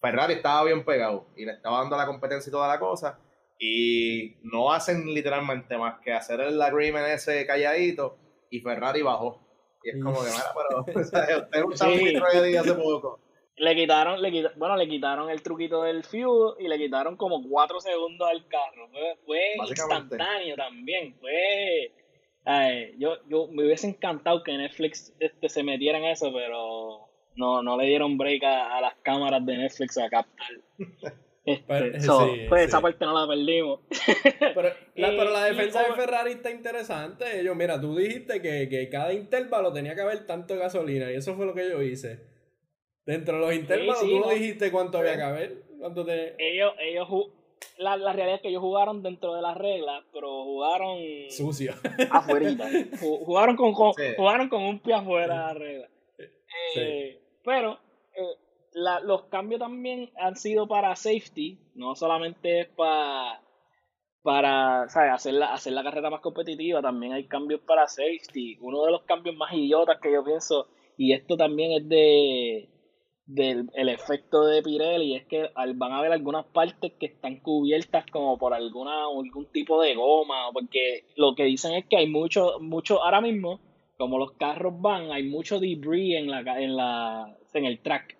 Ferrari estaba bien pegado y le estaba dando la competencia y toda la cosa. Y no hacen literalmente más que hacer el agreement ese calladito y Ferrari bajó. Y es como que, mira, pero o sea, usted sí. hace poco. Le quitaron, le bueno, le quitaron el truquito del fuel y le quitaron como cuatro segundos al carro. Fue, instantáneo también. Fue. yo, yo me hubiese encantado que Netflix este, se metiera en eso, pero no, no le dieron break a, las cámaras de Netflix a captar. Este, pues esa parte no la perdimos. Pero la, pero la defensa de Ferrari está interesante. Ellos, mira, tú dijiste que, que, cada intervalo tenía que haber tanto gasolina y eso fue lo que yo hice. Dentro de los intervalos, tú no dijiste cuánto había que haber. ¿Cuánto te... Ellos, ellos la, la, realidad es que ellos jugaron dentro de las reglas, pero jugaron. Sucio. Afuera. jugaron, con, jugaron con un pie afuera de la regla. Eh, pero eh, la, los cambios también han sido para safety, no solamente es para para ¿sabes? Hacer, la, hacer la carrera más competitiva, también hay cambios para safety. Uno de los cambios más idiotas que yo pienso, y esto también es de del el efecto de Pirelli es que van a haber algunas partes que están cubiertas como por alguna algún tipo de goma porque lo que dicen es que hay mucho mucho ahora mismo como los carros van hay mucho debris en la en la en el track.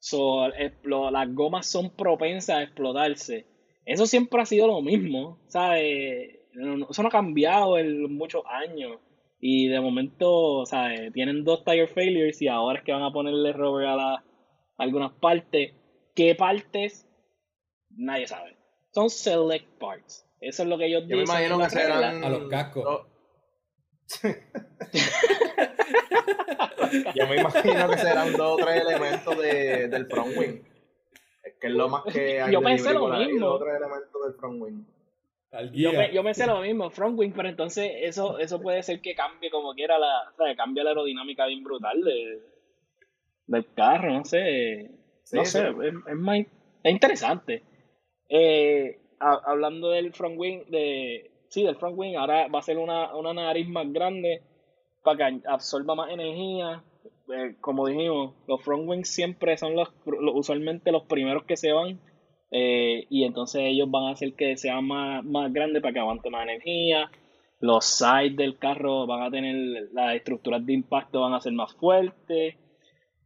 So, las gomas son propensas a explotarse. Eso siempre ha sido lo mismo sabes eso no ha cambiado en muchos años. Y de momento sabes tienen dos tire failures y ahora es que van a ponerle rubber a la algunas partes. ¿Qué partes? Nadie sabe. Son select parts. Eso es lo que ellos Yo dicen. me imagino que serán. A los cascos. Yo me imagino que serán dos o tres elementos de, del front wing. Es que es lo más que hay. Yo pensé lo mismo. Dos o tres elementos del front wing. Yo, me, yo pensé lo mismo, front wing, pero entonces eso, eso puede ser que cambie como quiera la, o sea, cambia la aerodinámica bien brutal de, del carro, no sé. no sé, Es, más, es interesante. Eh, hablando del front wing, de, sí, del front wing, ahora va a ser una, una nariz más grande para que absorba más energía. Eh, como dijimos, los front wings siempre son los, usualmente los primeros que se van. Eh, y entonces ellos van a hacer que sea más, más grande para que aguante más energía. Los sides del carro van a tener, las estructuras de impacto van a ser más fuertes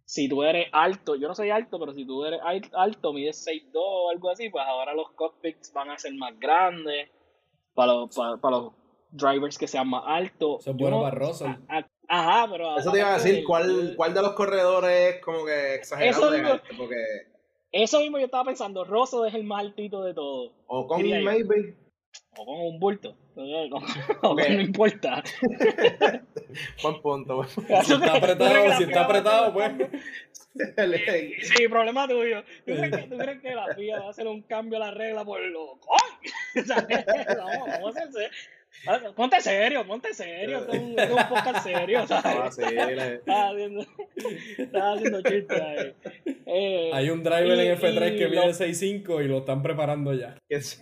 si tú eres alto, yo no soy alto, pero si tú eres alto, mides 6'2 o algo así, pues ahora los cockpits van a ser más grandes para los, para, los drivers que sean más altos. Eso es bueno para Russell. Ajá, pero... Eso te iba a decir, ¿cuál, ¿cuál de los corredores es como que exagerado eso mismo, porque... Eso mismo yo estaba pensando, Russell es el más altito de todos. O con maybe o con un bulto. O no importa. Buen punto. Si está apretado, si está apretado, pues. Sí, problema tuyo. ¿Tú crees, que, ¿Tú crees que la FIA va a hacer un cambio a la regla por lo. Vamos, vamos a hacer. Ponte serio, ponte serio. Esto es un, es un podcast serio, ¿sabes? Estaba haciendo, estaba haciendo chistes ahí. Eh, Hay un driver en F3 que mide 6'5 y lo están preparando ya.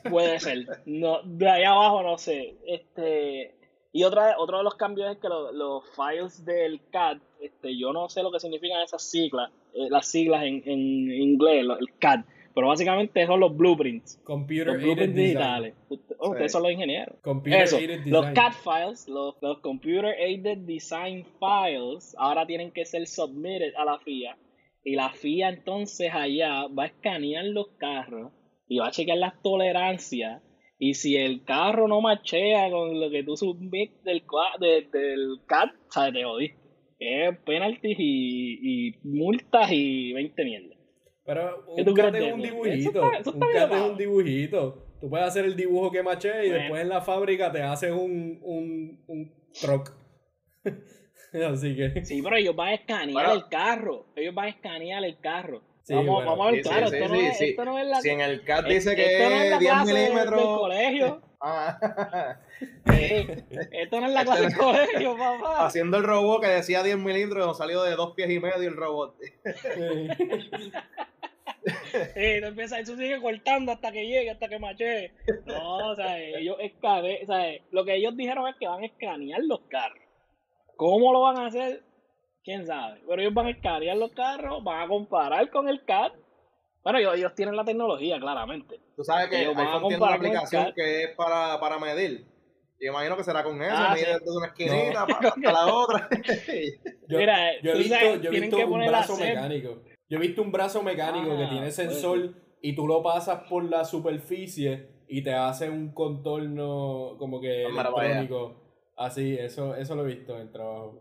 Puede ser. No, de ahí abajo no sé. Este. Y otra, otro de los cambios es que los files del CAD, este, yo no sé lo que significan esas siglas, eh, las siglas en, en inglés, el CAD pero básicamente son los blueprints. Computer los blueprints digitales. Oh, ustedes son los ingenieros. Computer Eso, aided los CAD files, los, los Computer Aided Design Files, ahora tienen que ser submitted a la FIA. Y la FIA entonces allá va a escanear los carros y va a chequear las tolerancias. Y si el carro no machea con lo que tú submites del, del CAD, ¿sabes? Te jodiste. Es penalties y, y multas y 20 mierdas. Pero un cat es un dibujito. un cat es un dibujito. Tú puedes hacer el dibujo que maché y después en la fábrica te haces un, un, un truck. Así que. Sí, pero ellos van a escanear el carro. Ellos van a escanear el carro. vamos, vamos a ver, claro, esto, no es, esto, no es, la. Si en el CAT dice que es 10 milímetros. Del colegio. Ah. esto no es la clase del colegio, papá. Haciendo el robot que decía 10 milímetros, nos salió de 2 pies y medio el robot. eh, no empieza, eso sigue cortando hasta que llegue, hasta que mache. No, o sea, ellos escabe, o sea, lo que ellos dijeron es que van a escanear los carros. ¿Cómo lo van a hacer? Quién sabe. Pero ellos van a escanear los carros, van a comparar con el CAD. Bueno, ellos, tienen la tecnología, claramente. Tú sabes que ellos iPhone tiene una aplicación que es para, para medir. Y imagino que será con eso, ah, mide desde una esquinita hasta la otra. yo, Mira, yo he visto, yo he visto un brazo mecánico yo he visto un brazo mecánico que ah, tiene sensor y tú lo pasas por la superficie y te hace un contorno como que electrónico. Así, eso, eso lo he visto en el trabajo.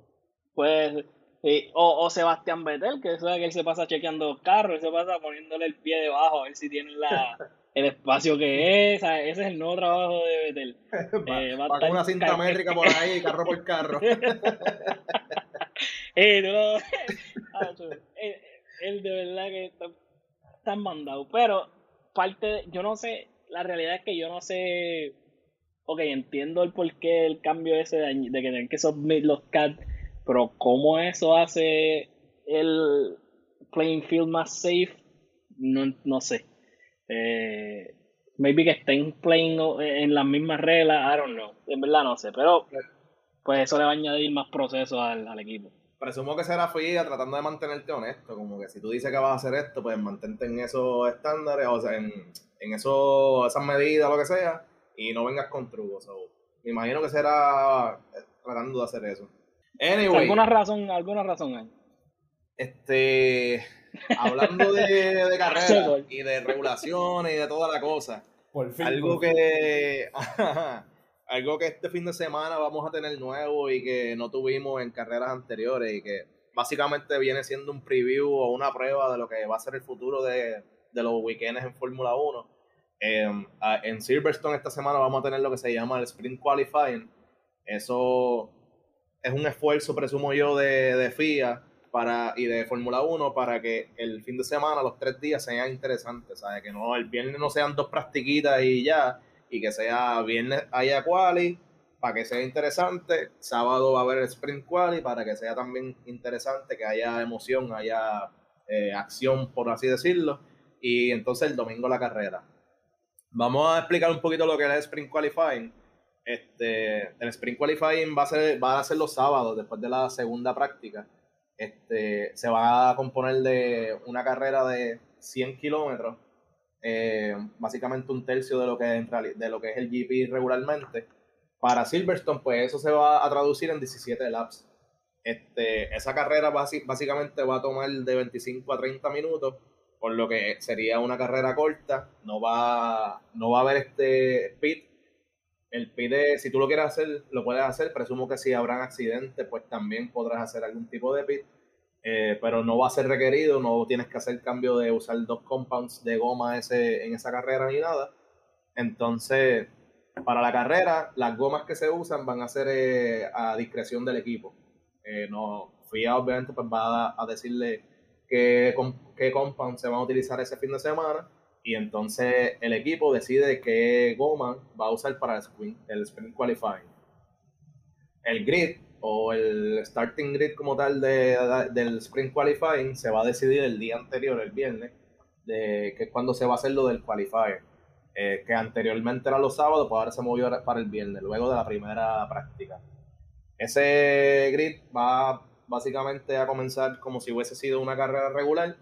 Pues o, o, Sebastián Vettel, que sabe que él se pasa chequeando carros, él se pasa poniéndole el pie debajo a ver si tiene la, el espacio que es. Ese es el nuevo trabajo de Vettel. eh, va, con una cinta métrica por ahí, carro por carro. eh, no, él, de verdad que está, está mandado. Pero parte, yo no sé, la realidad es que yo no sé. Ok, entiendo el porqué el cambio ese de, de que tienen que submit los CAD pero cómo eso hace el playing field más safe, no, no sé. Eh, maybe que estén playing en las mismas reglas, I don't know. En verdad no sé, pero pues eso le va a añadir más proceso al, equipo. Presumo que será FIA tratando de mantenerte honesto, como que si tú dices que vas a hacer esto, pues mantente en esos estándares, o sea, en, en eso, esas medidas, lo que sea, y no vengas con trucos. me imagino que será eh, tratando de hacer eso. Anyway, ¿Alguna razón, alguna razón hay? Este, hablando de, de carreras y de regulaciones y de toda la cosa. algo que algo que este fin de semana vamos a tener nuevo y que no tuvimos en carreras anteriores y que básicamente viene siendo un preview o una prueba de lo que va a ser el futuro de, los weekends en Fórmula 1. Em, en Silverstone esta semana vamos a tener lo que se llama el Sprint Qualifying. Eso es un esfuerzo, presumo yo, de, de FIA para, y de Fórmula 1 para que el fin de semana, los tres días, sean interesantes, ¿sabes? Que no, el viernes no sean dos practiquitas y ya, y que sea viernes haya quali para que sea interesante, sábado va a haber el sprint quali para que sea también interesante, que haya emoción, haya eh, acción, por así decirlo, y entonces el domingo la carrera. Vamos a explicar un poquito lo que es el sprint qualifying. Este, el Sprint Qualifying va a, ser, va a ser los sábados, después de la segunda práctica. Este, se va a componer de una carrera de 100 kilómetros, eh, básicamente un tercio de lo, que es, el GP regularmente. Para Silverstone, pues eso se va a traducir en 17 laps. Este, esa carrera básicamente va a tomar de 25 a 30 minutos, por lo que sería una carrera corta. No va, no va a haber este pit el pide, si tú lo quieres hacer, lo puedes hacer. Presumo que si habrán accidentes, pues también podrás hacer algún tipo de pit. Eh, pero no va a ser requerido, no tienes que hacer cambio de usar dos compounds de goma ese, en esa carrera ni nada. Entonces, para la carrera, las gomas que se usan van a ser eh, a discreción del equipo. Eh, no, FIA obviamente pues va a, decirle qué, qué compound se van a utilizar ese fin de semana y entonces el equipo decide qué goma va a usar para el sprint, el sprint qualifying. El grid o el starting grid como tal de, del sprint qualifying se va a decidir el día anterior, el viernes, de, que es cuando se va a hacer lo del qualifier. Eh, que anteriormente era los sábados, pues ahora se movió para el viernes, luego de la primera práctica. Ese grid va básicamente a comenzar como si hubiese sido una carrera regular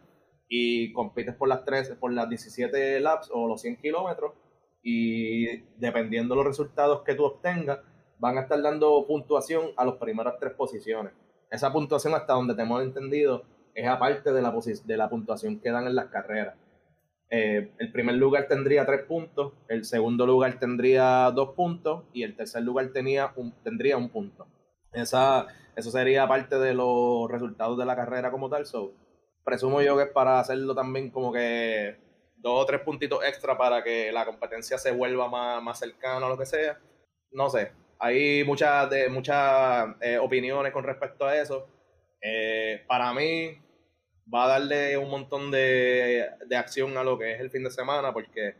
y compites por las 13, por las 17 laps o los 100 kilómetros y dependiendo de los resultados que tú obtengas, van a estar dando puntuación a las primeras tres posiciones. Esa puntuación hasta donde te hemos entendido es aparte de la, de la puntuación que dan en las carreras. Eh, el primer lugar tendría tres puntos, el segundo lugar tendría dos puntos y el tercer lugar tenía tendría un punto. Esa, eso sería parte de los resultados de la carrera como tal. Presumo yo que es para hacerlo también como que dos o tres puntitos extra para que la competencia se vuelva más, más cercana o lo que sea. No sé, hay muchas, de, muchas eh, opiniones con respecto a eso. Eh, para mí va a darle un montón de, acción a lo que es el fin de semana porque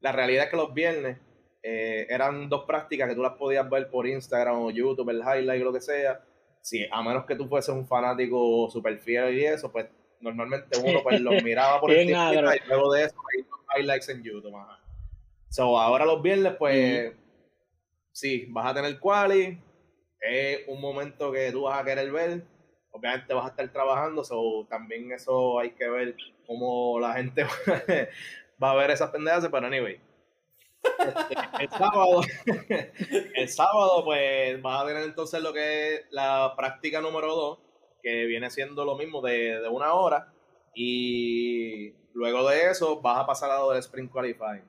la realidad es que los viernes eh, eran dos prácticas que tú las podías ver por Instagram o YouTube, el highlight o lo que sea. Si, a menos que tú fueses un fanático super fiel y eso, pues normalmente uno pues los miraba por el TikTok y luego de eso hay highlights en YouTube. So, ahora los viernes, pues, sí, vas a tener quali, es un momento que tú vas a querer ver, obviamente vas a estar trabajando, so, también eso hay que ver cómo la gente va a ver esas pendejas, pero anyway. Este, el sábado, el sábado, pues vas a tener entonces lo que es la práctica número 2, que viene siendo lo mismo de, una hora. Y luego de eso vas a pasar a lo del Spring Qualifying.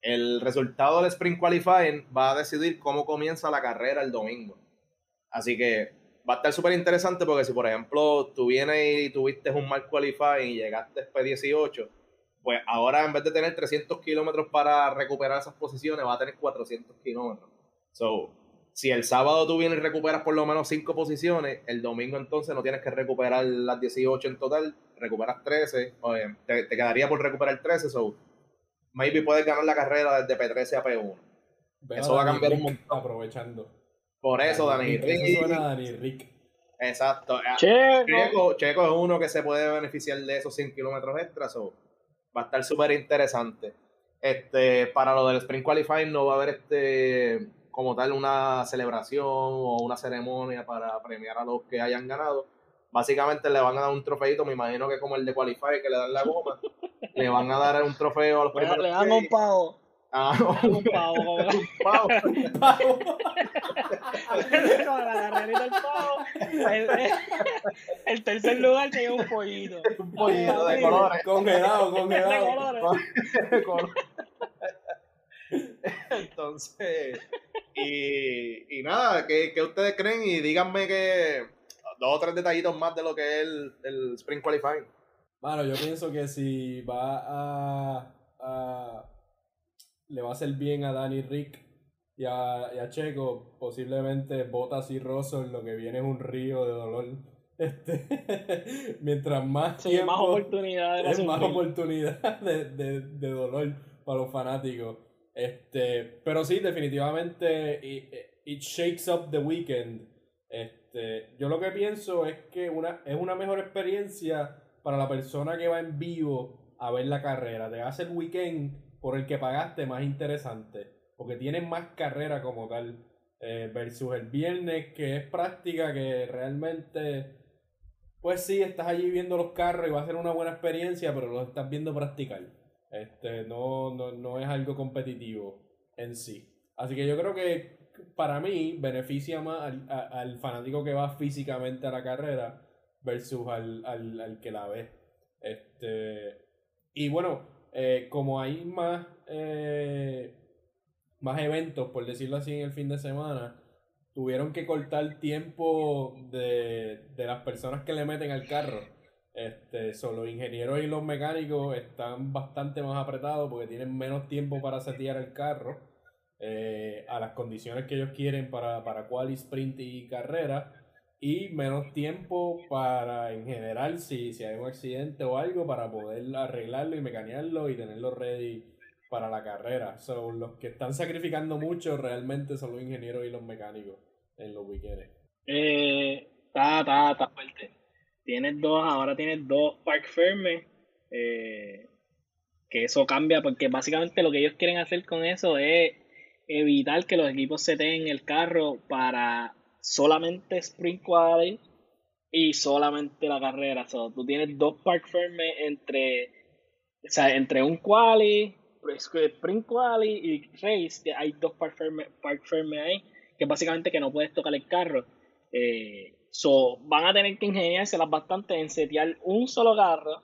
El resultado del Spring Qualifying va a decidir cómo comienza la carrera el domingo. Así que va a estar súper interesante porque si, por ejemplo, tú vienes y tuviste un mal qualifying y llegaste P18, pues ahora en vez de tener 300 kilómetros para recuperar esas posiciones, va a tener 400 kilómetros. So, si el sábado tú vienes y recuperas por lo menos 5 posiciones, el domingo entonces no tienes que recuperar las 18 en total, recuperas 13, te, te, quedaría por recuperar 13, so maybe puedes ganar la carrera desde P13 a P1. eso va a cambiar un montón. Aprovechando. Por eso, Dani, Rick. Dani Rick. Exacto. Checo. Checo. es uno que se puede beneficiar de esos 100 kilómetros extras, so va a estar súper interesante. Este, para lo del Spring Qualifying no va a haber este como tal una celebración o una ceremonia para premiar a los que hayan ganado. Básicamente le van a dar un trofeito, me imagino que como el de Qualify que le dan la goma, le van a dar un trofeo a los primeros. Le dan un pavo. Ah, un pavo. un pavo. Un pavo. El, tercer lugar tiene un pollito. Un pollito de colores. Congelado, congelado. De colores. Entonces, y, y nada, ¿qué, ¿qué, ustedes creen? Y díganme que dos o tres detallitos más de lo que es el, el Spring Qualifying. Bueno, yo pienso que si va a, a le va a hacer bien a Danny Rick y a, y a Checo, posiblemente Botas y en lo que viene es un río de dolor. Este, mientras más sí, más oportunidad de más oportunidad de, de, de dolor para los fanáticos. Este, pero sí, definitivamente it, it, shakes up the weekend. Este, yo lo que pienso es que una, es una mejor experiencia para la persona que va en vivo a ver la carrera. Te hace el weekend por el que pagaste más interesante. Porque tienes más carrera como tal. Eh, versus el viernes, que es práctica, que realmente. Pues sí, estás allí viendo los carros y va a ser una buena experiencia, pero lo estás viendo practicar. Este, no, no, no es algo competitivo en sí. Así que yo creo que para mí beneficia más al, fanático que va físicamente a la carrera versus al, al, que la ve. Este, y bueno, eh, como hay más, eh, más eventos, por decirlo así, en el fin de semana, tuvieron que cortar tiempo de, de las personas que le meten al carro. Este, son los ingenieros y los mecánicos están bastante más apretados porque tienen menos tiempo para setear el carro eh, a las condiciones que ellos quieren para, para quali, sprint y carrera y menos tiempo para en general si, si hay un accidente o algo para poder arreglarlo y mecanearlo y tenerlo ready para la carrera. son los que están sacrificando mucho realmente son los ingenieros y los mecánicos en los weekends. Eh, está, está fuerte tienes dos, ahora tienes dos park firmes, eh, que eso cambia porque básicamente lo que ellos quieren hacer con eso es evitar que los equipos se tengan el carro para solamente sprint quali y solamente la carrera. So, tú tienes dos park firmes entre, o sea, entre un quali, sprint quali y race, que hay dos park firmes park firme ahí, que básicamente que no puedes tocar el carro. Eh, So, van a tener que ingeniárselas bastante en setear un solo carro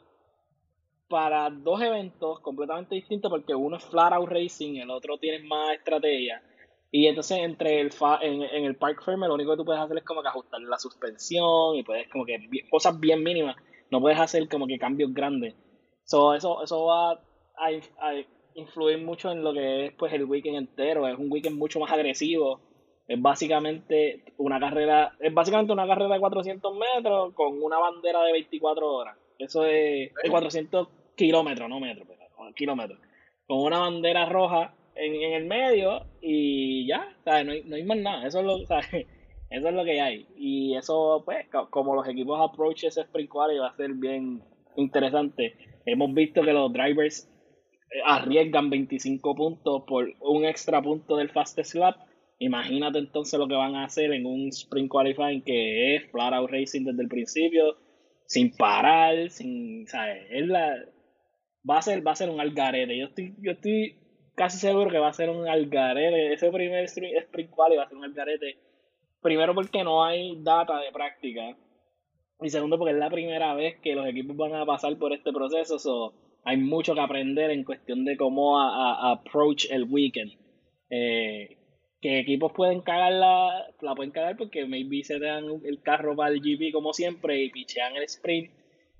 para dos eventos completamente distintos porque uno es flat out racing, el otro tiene más estrategia. Y entonces entre el en, en, el park firme lo único que tú puedes hacer es como que ajustar la suspensión y puedes como que cosas bien mínimas. No puedes hacer como que cambios grandes. So, eso, eso va a, a influir mucho en lo que es pues el weekend entero. Es un weekend mucho más agresivo es básicamente una carrera, es básicamente una carrera de 400 metros con una bandera de 24 horas. Eso es de 400 kilómetros, no metros, pero kilómetros. Con una bandera roja en, en el medio y ya, ¿sabes? No, hay, no hay más nada. Eso es lo, ¿sabes? Eso es lo que hay. Y eso, pues, como los equipos approach ese sprint quality va a ser bien interesante. Hemos visto que los drivers eh, arriesgan 25 puntos por un extra punto del fastest lap Imagínate entonces lo que van a hacer en un Spring Qualifying que es flat out racing desde el principio, sin parar, sin, ¿sabes? Es la, va a ser, va a ser un algarete. Yo estoy, yo estoy casi seguro que va a ser un algarete. Ese primer Spring Qualifying va a ser un algarete. Primero porque no hay data de práctica. Y segundo porque es la primera vez que los equipos van a pasar por este proceso. So, hay mucho que aprender en cuestión de cómo a, approach el weekend. Eh, que equipos pueden cagarla, la pueden cagar porque maybe se dan el carro para el GP como siempre y pichean el sprint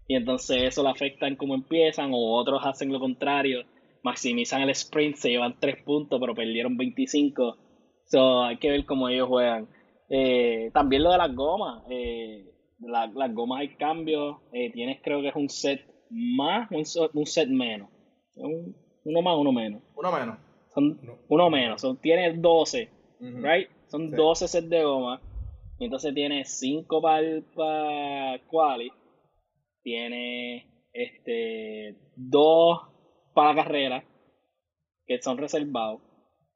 y entonces eso le afecta en cómo empiezan o otros hacen lo contrario, maximizan el sprint, se llevan 3 puntos pero perdieron 25. So, hay que ver cómo ellos juegan. Eh, también lo de las gomas. Eh, las gomas hay cambios. Eh, tienes creo que es un set más, un, un set menos. uno más, uno menos. Uno menos. Son uno menos. Son, tienes 12, right? Son 12 sets de goma. Y entonces tienes 5 para pa quali. Tiene este 2 para la carrera, que son reservados.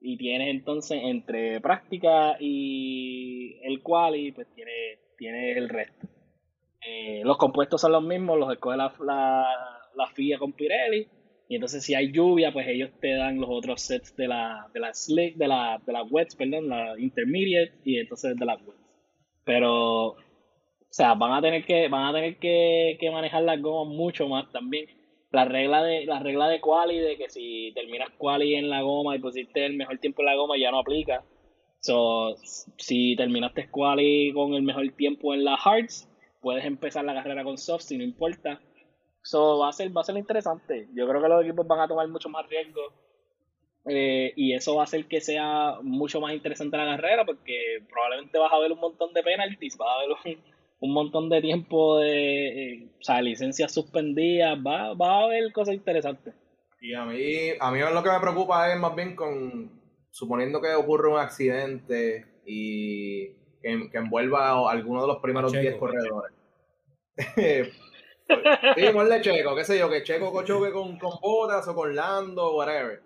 Y tienes entonces entre práctica y el quali, pues tiene, tiene el resto. Eh, los compuestos son los mismos, los escoge la, la, la FIA con Pirelli y entonces si hay lluvia, pues ellos te dan los otros sets de la, de la slick, de la, de la wets, perdón, la intermediate y entonces de las wets. Pero, o sea, van a tener que, van a tener que, que manejar las gomas mucho más también. La regla de, la regla de quali de que si terminas quali en la goma y pusiste el mejor tiempo en la goma ya no aplica. So, si terminaste quali con el mejor tiempo en la hards, puedes empezar la carrera con soft si no importa So, va a ser, va a ser interesante. Yo creo que los equipos van a tomar mucho más riesgo. Eh, y eso va a hacer que sea mucho más interesante la carrera porque probablemente vas a ver un montón de penalties, vas a ver un, montón de tiempo de eh, o sea, licencias suspendidas, va, va a haber cosas interesantes. Y a mí, a mí lo que me preocupa es más bien con, suponiendo que ocurre un accidente y que, envuelva a alguno de los primeros 10 corredores. Sí, de Checo, qué sé yo, que Checo choque con, con Botas o con Lando, whatever.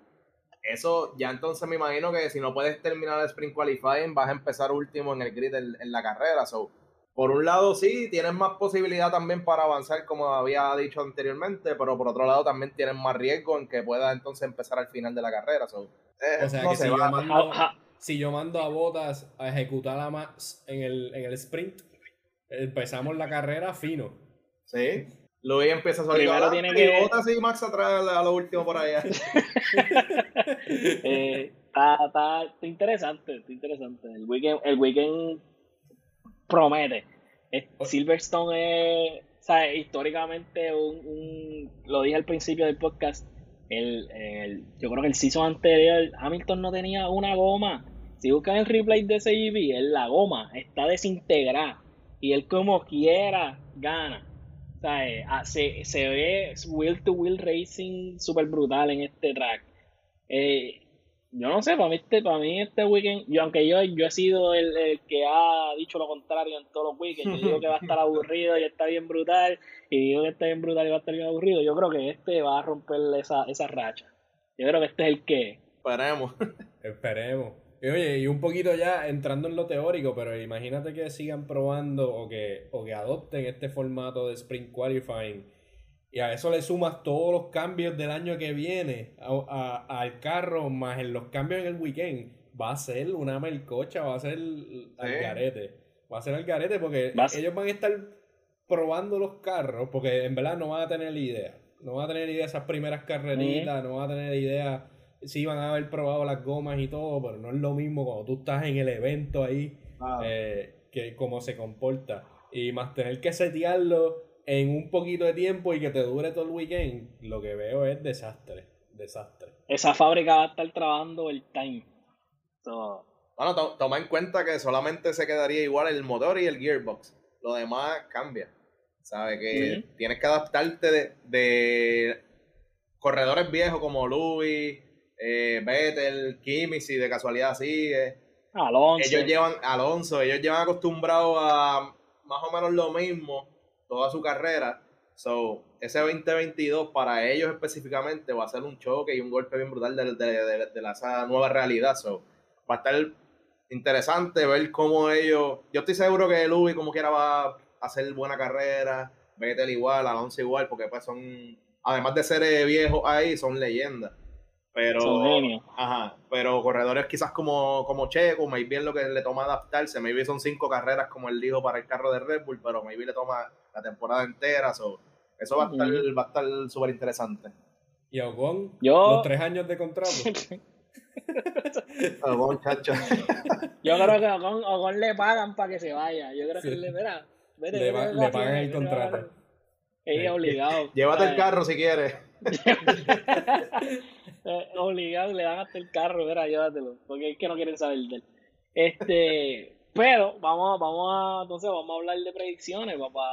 Eso ya entonces me imagino que si no puedes terminar el sprint qualifying, vas a empezar último en el grid en, la carrera. So, por un lado sí, tienes más posibilidad también para avanzar, como había dicho anteriormente, pero por otro lado también tienes más riesgo en que puedas entonces empezar al final de la carrera. So, eh, o sea, que si, yo mando, si, yo mando, a Botas a ejecutar a Max en el, en el sprint, empezamos la carrera fino. Sí. Luis empieza a salir Primero tiene que... bota así Max atrás a lo último por allá. eh, está, está, interesante, está interesante. El weekend, el weekend promete. Silverstone es, sea, históricamente un, un, lo dije al principio del podcast, el, el, yo creo que el season anterior Hamilton no tenía una goma. Si buscan el replay de ese GP, la goma está desintegrada y él como quiera gana. Ah, se, se, ve wheel to wheel racing super brutal en este track. Eh, yo no sé, para mí este, para mí este weekend, yo aunque yo, yo he sido el, que ha dicho lo contrario en todos los weekends, yo digo que va a estar aburrido y está bien brutal, y digo que está bien brutal y va a estar bien aburrido, yo creo que este va a romper esa, esa racha. Yo creo que este es el que. Esperemos. Esperemos. Y oye, y un poquito ya entrando en lo teórico, pero imagínate que sigan probando o que, o que adopten este formato de Spring Qualifying y a eso le sumas todos los cambios del año que viene al carro, más en los cambios en el weekend, va a ser una melcocha, va a ser al garete. Va a ser al garete porque ellos van a estar probando los carros, porque en verdad no van a tener idea. No van a tener idea esas primeras carreritas, no van a tener idea sí van a haber probado las gomas y todo, pero no es lo mismo cuando tú estás en el evento ahí, ah. eh, que cómo se comporta. Y más tener que setearlo en un poquito de tiempo y que te dure todo el weekend, lo que veo es desastre, desastre. Esa fábrica va a estar trabajando el time. Bueno, toma en cuenta que solamente se quedaría igual el motor y el gearbox. Lo demás cambia. ¿Sabes? Que tienes que adaptarte de, de corredores viejos como Louis, eh, Vettel, Kimi, si de casualidad sigue. Alonso. Ellos llevan, Alonso, ellos llevan acostumbrados a más o menos lo mismo toda su carrera. So, ese 2022 para ellos específicamente va a ser un choque y un golpe bien brutal de, de, la nueva realidad. So, va a estar interesante ver cómo ellos. Yo estoy seguro que Luby, como quiera, va a hacer buena carrera. Vettel igual, Alonso igual, porque pues son, además de ser viejos ahí, son leyendas. Pero, ajá, pero corredores quizás como, como Checo, maybe lo que le toma adaptarse, maybe son cinco carreras como él dijo para el carro de Red Bull, pero maybe le toma la temporada entera, so, eso va a estar, va a estar súper interesante. ¿Y Ocon? Yo... ¿Los tres años de contrato? Ocon, chacho. Yo creo que a Ocon, Ocon le pagan para que se vaya. Yo creo que Sí. le, mira, vete, Le, vete, pa- vete, le vete, pagan el contrato. Es obligado. Llévate el carro si quieres. Obligado, le dan hasta el carro, mira, llévatelo, porque es que no quieren saber de él. Este, pero vamos, vamos a, entonces vamos a hablar de predicciones, para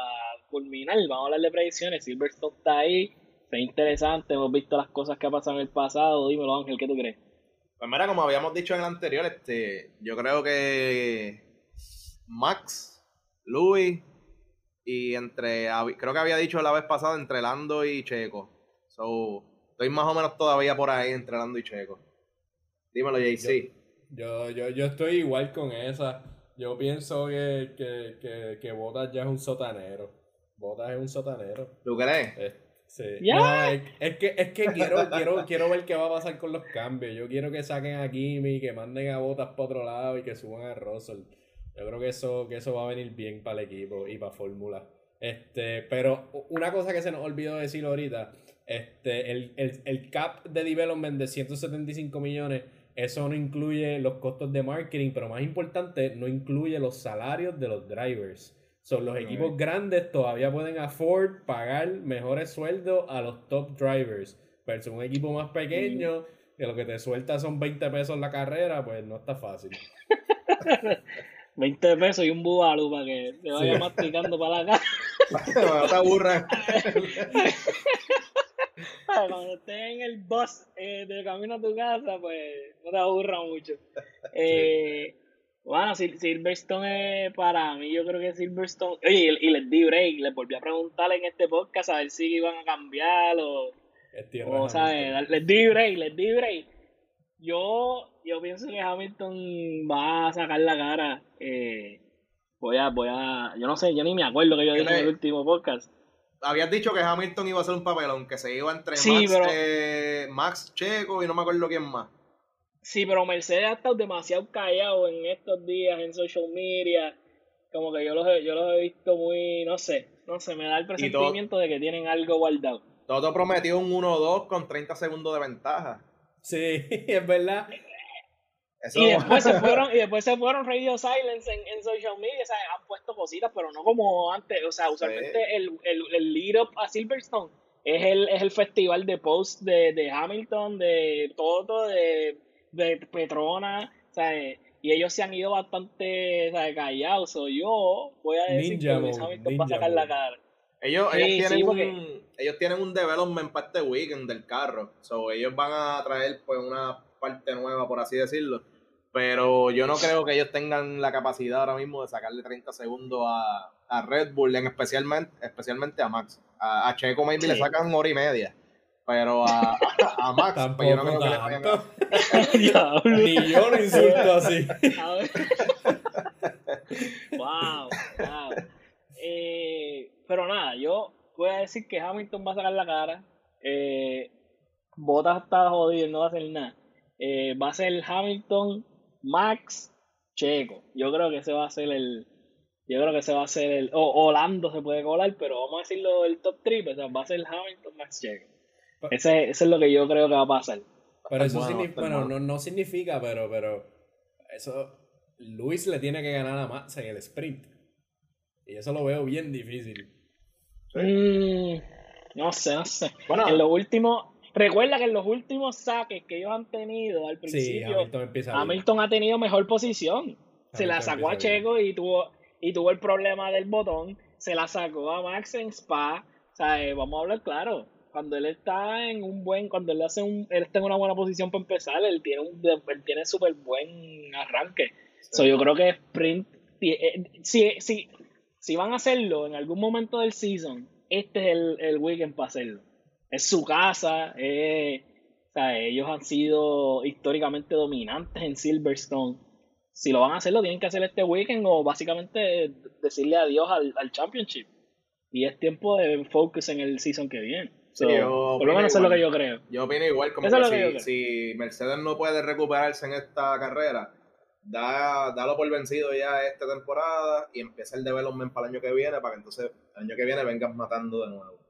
culminar, vamos a hablar de predicciones. Silverstone está ahí, está interesante, hemos visto las cosas que ha pasado en el pasado. Dímelo, Ángel, ¿qué tú crees? Pues mira, como habíamos dicho en el anterior, este, yo creo que Max, Louis y entre, creo que había dicho la vez pasada entre Lando y Checo. So, estoy más o menos todavía por ahí entre Lando y Checo. Dímelo, JC. Yo, yo, yo estoy igual con esa. Yo pienso que, que, que, que Bottas ya es un sotanero. Bottas es un sotanero. ¿Tú crees? Es, sí. Ya. No, es, es que, es que quiero, quiero, quiero ver qué va a pasar con los cambios. Yo quiero que saquen a Kimi, que manden a Bottas para otro lado y que suban a Russell. Yo creo que eso, que eso va a venir bien para el equipo y para Fórmula. Este, pero una cosa que se nos olvidó decir ahorita, este, el, el, el cap de development de 175 millones, eso no incluye los costos de marketing, pero más importante, no incluye los salarios de los drivers. Son los equipos grandes todavía pueden afford pagar mejores sueldos a los top drivers. Pero un equipo más pequeño, que lo que te suelta son 20 pesos la carrera, pues no está fácil. 20 pesos y un bubalú para que te vaya Sí. masticando para la casa. no te aburras. Cuando estés en el bus eh, de camino a tu casa, pues no te aburra mucho. Eh, Bueno, Sil- Silverstone es para mí, yo creo que Silverstone. Oye, y, y les di break, les volví a preguntar en este podcast a ver si iban a cambiar o. O de ¿sabes? Les di break, les di break. Yo, yo pienso que Hamilton va a sacar la cara. eh, voy a, voy a. Yo no sé, yo ni me acuerdo que yo dije en el último podcast. Habías dicho que Hamilton iba a hacer un papelón, que se iba entre Sí, Max, pero- eh, Max Checo y no me acuerdo quién más. Sí, pero Mercedes ha estado demasiado callado en estos días en social media. Como que yo los he, yo los he visto muy, no sé, no sé, me da el presentimiento de que tienen algo guardado. Toto prometió un 1-2 con 30 segundos de ventaja. Sí, es verdad. Eso, Y después se fueron, y después se fueron Radio Silence en, en social media, o sea, han puesto cositas, pero no como antes. O sea, usualmente el, el, el lead up a Silverstone es el, es el festival de post de, de Hamilton, de Toto, de, de Petrona, o sea, y ellos se han ido bastante o sea, callados. O yo voy a decir Ninja que Lewis mode, Hamilton va a ninja sacar la cara. ellos, Sí, ellos, sí, tienen porque- un, ellos tienen un development para este weekend del carro. So, ellos van a traer pues una parte nueva, por así decirlo. Pero yo no creo que ellos tengan la capacidad ahora mismo de sacarle 30 segundos a, a Red Bull, en especialmente, especialmente a Max. A, a Checo maybe le sacan hora y media. Pero a, a, a Max, pues yo no creo Tampoco que le vayan a- tanto. Diablo. Ni yo lo insulto así. Wow, wow. Eh, pero nada, yo voy a decir que Hamilton va a sacar la cara. Eh, Bottas está jodido, no va a hacer nada. Eh, va a ser Hamilton, Max, Checo. Yo creo que ese va a ser el. Yo creo que ese va a ser el. O Orlando se puede colar, pero vamos a decirlo el top 3. O sea, va a ser Hamilton, Max, Checo. Ese, ese es lo que yo creo que va a pasar. Pero eso Bueno, significa, bueno, bueno. no, no significa, pero, pero eso Luis le tiene que ganar a Max en el sprint. Y eso lo veo bien difícil. Mm, no sé, no sé. Bueno, En los últimos, recuerda que en los últimos saques que ellos han tenido al Sí, principio, Hamilton empieza bien. Hamilton ha tenido mejor posición. Se la sacó a bien. Checo y tuvo, y tuvo el problema del botón. Se la sacó a Max en Spa. O sea, eh, vamos a hablar claro. Cuando él está en un buen, cuando él hace un, él está en una buena posición para empezar, él tiene un, él tiene súper buen arranque. So, yo creo que sprint, eh, si, si, si van a hacerlo en algún momento del season, este es el, el weekend para hacerlo. Es su casa, eh, o sea, ellos han sido históricamente dominantes en Silverstone. Si lo van a hacer, lo tienen que hacer este weekend o básicamente decirle adiós al, al Championship. Y es tiempo de focus en el season que viene. So, yo por lo menos eso es lo que yo creo. Yo opino igual, como es que si, si Mercedes no puede recuperarse en esta carrera, da, dalo por vencido ya esta temporada y empieza el development para el año que viene, para que entonces el año que viene vengas matando de nuevo.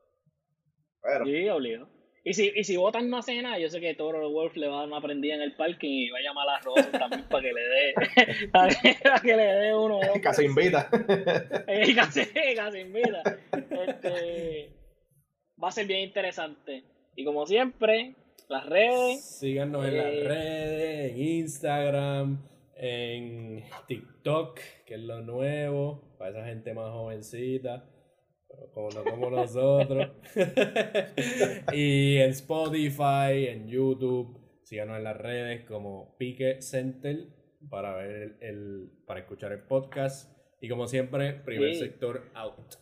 Pero, Sí, obligado. Y si, y si votan no hace nada, yo sé que Toro Wolf le va a dar una prendida en el parking y va a llamar a Rosa también para que le dé para que, le dé uno. Casi invita. Eh, casi, casi invita. Este, va a ser bien interesante. Y como siempre, las redes. Síganos en las eh, redes, en Instagram, en TikTok, que es lo nuevo, para esa gente más jovencita como no como nosotros. y en Spotify, en YouTube, síganos en las redes como Pique Center para ver el, para escuchar el podcast. Y como siempre, primer sector out.